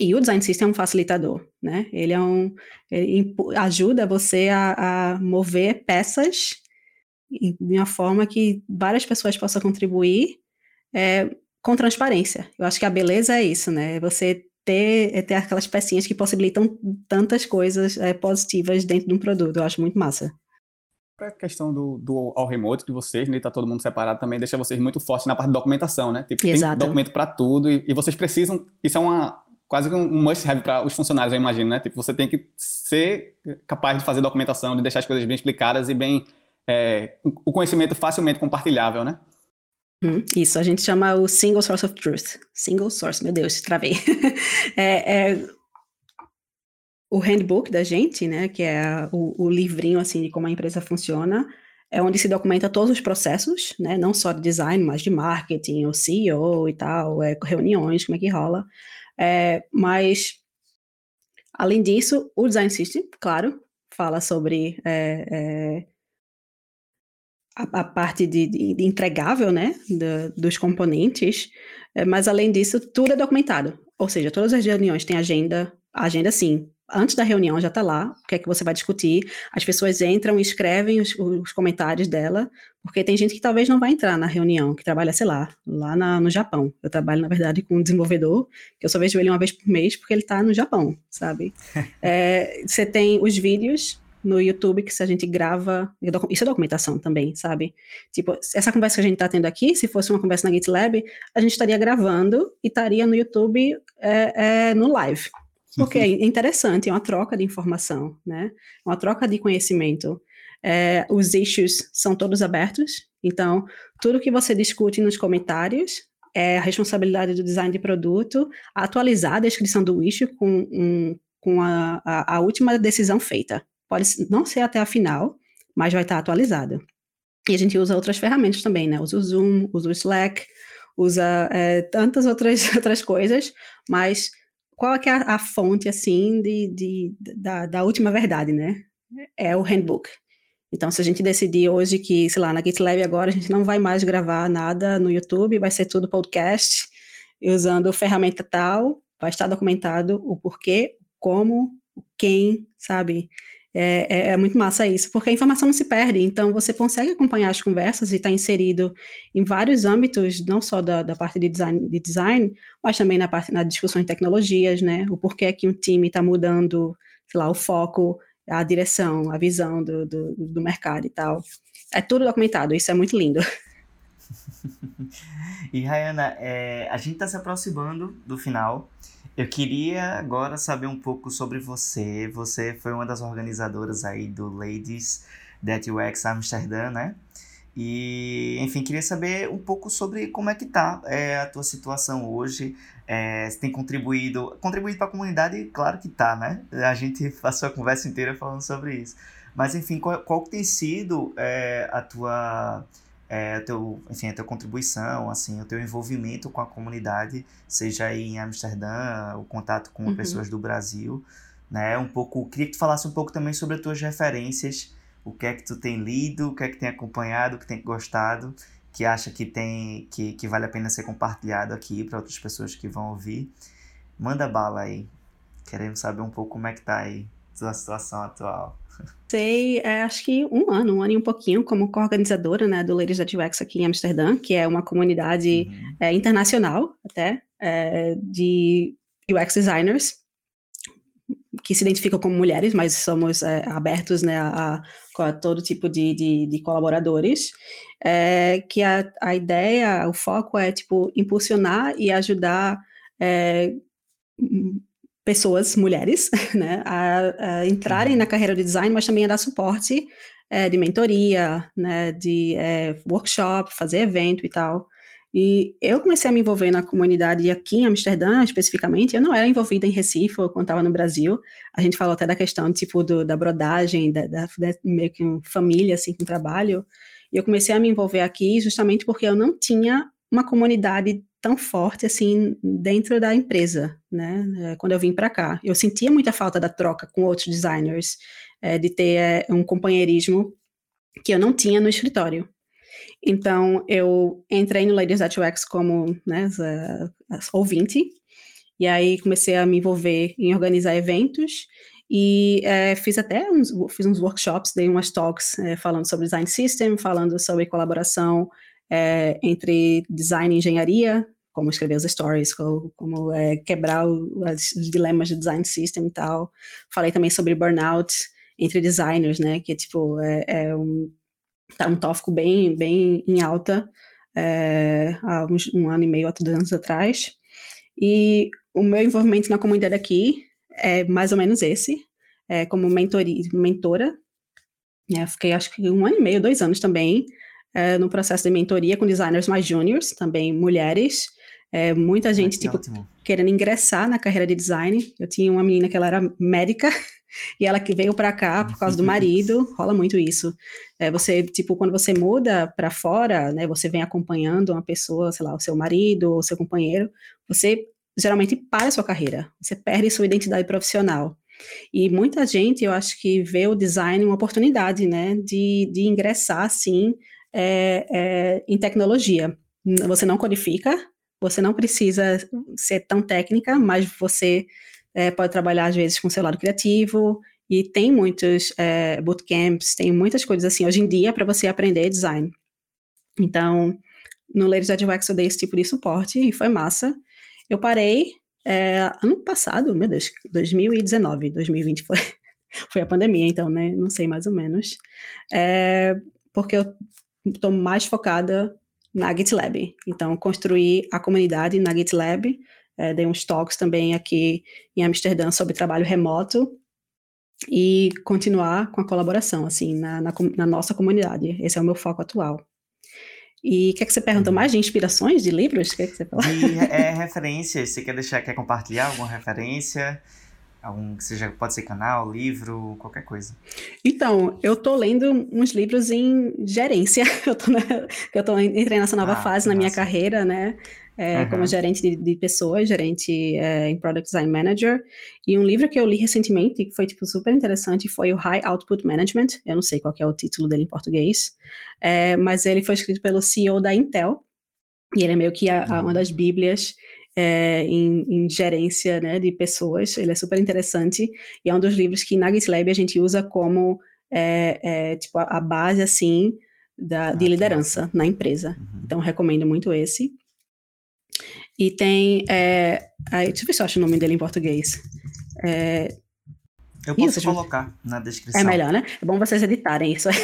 E o design system é um facilitador, né? Ele é um ele ajuda você a, a mover peças de uma forma que várias pessoas possam contribuir é, com transparência. Eu acho que a beleza é isso, né? Você ter, é ter aquelas pecinhas que possibilitam tantas coisas é, positivas dentro de um produto. Eu acho muito massa. A questão do, do ao remoto de vocês, né? Tá todo mundo separado também, deixa vocês muito fortes na parte de documentação, né? Tipo, Exato. tem documento para tudo e, e, vocês precisam. Isso é uma quase um must-have para os funcionários, eu imagino, né? Tipo, você tem que ser capaz de fazer documentação, de deixar as coisas bem explicadas e bem é, o conhecimento facilmente compartilhável, né? Hum, isso, a gente chama o single source of truth. Single source, meu Deus, travei. é, é, o handbook da gente, né, que é o, o, livrinho, assim, de como a empresa funciona, é onde se documenta todos os processos, né, não só de design, mas de marketing, o CEO e tal, é, reuniões, como é que rola. É, mas, além disso, o Design System, claro, fala sobre é, é, a, a, parte de, de, de entregável, né, de, dos componentes, é, mas além disso, tudo é documentado. Ou seja, todas as reuniões têm agenda, agenda sim, antes da reunião já está lá, o que é que você vai discutir. As pessoas entram e escrevem os, os, comentários dela, porque tem gente que talvez não vai entrar na reunião, que trabalha, sei lá, lá na, no Japão. Eu trabalho, na verdade, com um desenvolvedor, que eu só vejo ele uma vez por mês, porque ele está no Japão, sabe? é, você tem os vídeos no YouTube que se a gente grava, isso é documentação também, sabe? Tipo, essa conversa que a gente está tendo aqui, se fosse uma conversa na GitLab, a gente estaria gravando e estaria no YouTube é, é, no live, porque é interessante, é uma troca de informação, né? É uma troca de conhecimento. É, os issues são todos abertos, então tudo que você discute nos comentários é a responsabilidade do design de produto, atualizar a descrição do issue com, um, com a, a, a, última decisão feita. Pode não ser até a final, mas vai estar atualizada. E a gente usa outras ferramentas também, né? Usa o Zoom, usa o Slack, usa é, tantas outras, outras coisas, mas qual é, é a, a, fonte, assim, de, de, da, da última verdade, né? É o handbook. Então, se a gente decidir hoje que, sei lá, na GitLab agora a gente não vai mais gravar nada no YouTube, vai ser tudo podcast, usando ferramenta tal, vai estar documentado o porquê, como, quem, sabe? É, é, é, muito massa isso, porque a informação não se perde, então você consegue acompanhar as conversas e estar tá inserido em vários âmbitos, não só da, da parte de design, de design, mas também na parte na discussão de tecnologias, né? O porquê que um time está mudando, sei lá, o foco, a direção, a visão do, do, do mercado e tal. É tudo documentado, isso é muito lindo. e Rayana, é, a gente está se aproximando do final. Eu queria agora saber um pouco sobre você. Você foi uma das organizadoras aí do Ladies That UX Amsterdã, né? E, enfim, queria saber um pouco sobre como é que tá é, a tua situação hoje. É, tem contribuído, contribuído para a comunidade? Claro que tá, né? A gente passou a conversa inteira falando sobre isso. Mas, enfim, qual, qual tem sido é, a tua é, teu, enfim, a tua contribuição, assim, o teu envolvimento com a comunidade, seja aí em Amsterdã, o contato com uhum. pessoas do Brasil, né? Um pouco, queria que tu falasse um pouco também sobre as tuas referências o que é que tu tem lido, o que é que tem acompanhado, o que tem gostado, que acha que tem que, que vale a pena ser compartilhado aqui para outras pessoas que vão ouvir. Manda bala aí. Queremos saber um pouco como é que tá aí a situação atual. Sei, é, acho que um ano, um ano e um pouquinho, como co-organizadora né, do Ladies at UX aqui em Amsterdã, que é uma comunidade uhum. é, internacional até, é, de UX designers, que se identificam como mulheres, mas somos é, abertos né, a, a, todo tipo de, de, de colaboradores, é, que a, a ideia, o foco é, tipo, impulsionar e ajudar é, pessoas, mulheres, né, a, a entrarem uhum. na carreira de design, mas também a dar suporte é, de mentoria, né, de é, workshop, fazer evento e tal. E eu comecei a me envolver na comunidade aqui em Amsterdã, especificamente. Eu não era envolvida em Recife quando estava no Brasil. A gente falou até da questão, tipo, do, da brodagem, da, da, da meio que família, assim, com trabalho. E eu comecei a me envolver aqui justamente porque eu não tinha uma comunidade tão forte assim dentro da empresa, né? É, quando eu vim para cá, eu sentia muita falta da troca com outros designers, é, de ter é, um companheirismo que eu não tinha no escritório. Então eu entrei no Ladies at UX como né, ouvinte e aí comecei a me envolver em organizar eventos e é, fiz até uns, fiz uns workshops, dei umas talks é, falando sobre design system, falando sobre colaboração é, entre design e engenharia, como escrever os stories, como, como é, quebrar os dilemas de design system e tal. Falei também sobre burnout entre designers, né, que tipo é, é um tá um tópico bem bem em alta é, há uns, um ano e meio, há dois anos atrás. E o meu envolvimento na comunidade aqui é mais ou menos esse, é, como mentoria, mentora. Né, fiquei acho que um ano e meio, dois anos também, é, no processo de mentoria com designers mais júniores, também mulheres. É, muita gente, tipo, ótimo. querendo ingressar na carreira de design. Eu tinha uma menina que ela era médica e ela que veio para cá por causa do marido. Rola muito isso. É, você, tipo, quando você muda para fora, né, você vem acompanhando uma pessoa, sei lá, o seu marido ou seu companheiro, você geralmente para a sua carreira. Você perde sua identidade profissional. E muita gente, eu acho que vê o design uma oportunidade, né, de, de ingressar, assim, é, é, em tecnologia. Você não codifica, você não precisa ser tão técnica, mas você é, pode trabalhar às vezes com seu lado criativo e tem muitos é, bootcamps, tem muitas coisas assim hoje em dia para você aprender design. Então, no Ladies at UX eu dei esse tipo de suporte e foi massa. Eu parei é, ano passado, meu Deus, 2019, 2020 foi, foi a pandemia, então, né? Não sei mais ou menos. É, porque eu estou mais focada na GitLab. Então, construir a comunidade na GitLab. É, dei uns talks também aqui em Amsterdã sobre trabalho remoto e continuar com a colaboração, assim, na, na, na nossa comunidade. Esse é o meu foco atual. E o que, é que você pergunta uhum. mais de inspirações de livros? O que, é que você fala? De é, referências, você quer deixar, quer compartilhar alguma referência? Algum que seja, pode ser canal, livro, qualquer coisa. Então, eu tô lendo uns livros em gerência. Eu tô, na, eu tô entrei nessa nova ah, fase na minha carreira, né? É, uhum. Como gerente de, de pessoas, gerente é, em Product Design Manager. E um livro que eu li recentemente, que foi tipo super interessante, foi o High Output Management. Eu não sei qual é o título dele em português, é, mas ele foi escrito pelo CEO da Intel. E ele é meio que a, a, uma uhum. das bíblias é, em, em, gerência né, de pessoas. Ele é super interessante e é um dos livros que na GitLab a gente usa como é, é, tipo, a, base assim da, ah, de liderança na empresa. Uhum. Então recomendo muito esse. E tem. É, aí, deixa eu ver se eu acho o nome dele em português. É, eu posso isso, colocar na descrição. É melhor, né? É bom vocês editarem isso aí.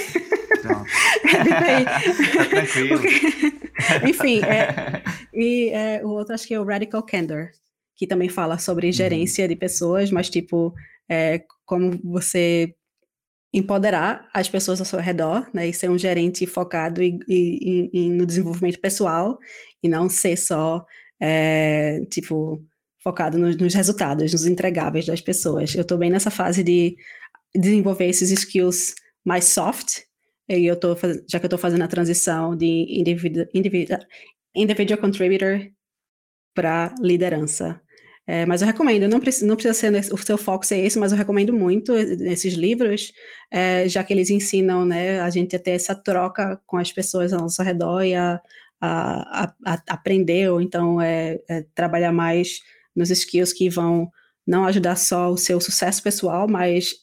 Pronto. tá tranquilo. Porque, enfim, é, e é, o outro acho que é o Radical Candor, que também fala sobre uhum. gerência uhum. de pessoas, mas tipo, é, como você empoderar as pessoas ao seu redor, né, e ser um gerente focado e, e, e no desenvolvimento pessoal, e não ser só, é, tipo, focado nos, nos, resultados, nos entregáveis das pessoas. Eu estou bem nessa fase de desenvolver esses skills mais soft, e eu tô já que eu estou fazendo a transição de individual, individual, individual contributor para liderança. É, mas eu recomendo, não não precisa ser o seu foco ser esse, mas eu recomendo muito esses livros, é, já que eles ensinam né, a gente a ter essa troca com as pessoas ao nosso redor e a, a, a, a aprender, ou então é, é, trabalhar mais nos skills que vão não ajudar só o seu sucesso pessoal, mas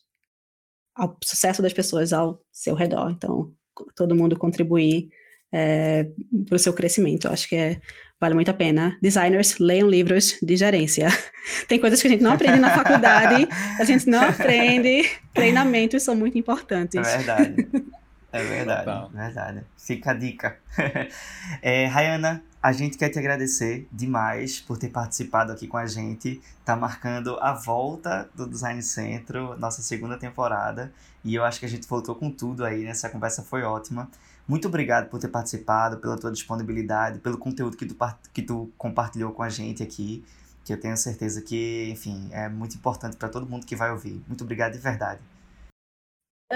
ao sucesso das pessoas ao seu redor. Então, todo mundo contribuir é, para o seu crescimento. Eu acho que é, vale muito a pena. Designers, leiam livros de gerência. Tem coisas que a gente não aprende na faculdade, a gente não aprende. Treinamentos são muito importantes. É verdade. É verdade, Total. verdade. Fica a dica. É, Rayana, a gente quer te agradecer demais por ter participado aqui com a gente. Tá marcando a volta do Design Centro, nossa segunda temporada. E eu acho que a gente voltou com tudo aí, nessa conversa foi ótima. Muito obrigado por ter participado, pela tua disponibilidade, pelo conteúdo que tu, que tu compartilhou com a gente aqui, que eu tenho certeza que, enfim, é muito importante para todo mundo que vai ouvir. Muito obrigado de verdade.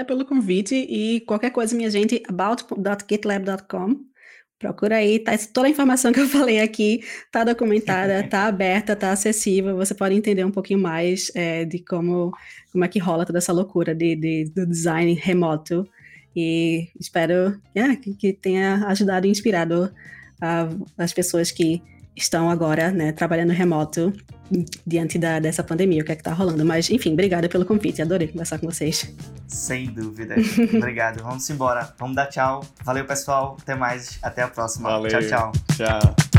Pelo convite e qualquer coisa, minha gente, about.gitlab.com. Procura aí, tá, toda a informação que eu falei aqui tá documentada, tá aberta, tá acessível. Você pode entender um pouquinho mais é, de como, como é que rola toda essa loucura de, de do design remoto. E espero yeah, que, que, tenha ajudado e inspirado as pessoas que estão agora né, trabalhando remoto diante da, dessa pandemia, o que é que tá rolando. Mas, enfim, obrigada pelo convite, adorei conversar com vocês. Sem dúvida. Obrigado. Vamos embora. Vamos dar tchau. Valeu, pessoal. Até mais. Até a próxima. Valeu. Tchau, tchau. Tchau.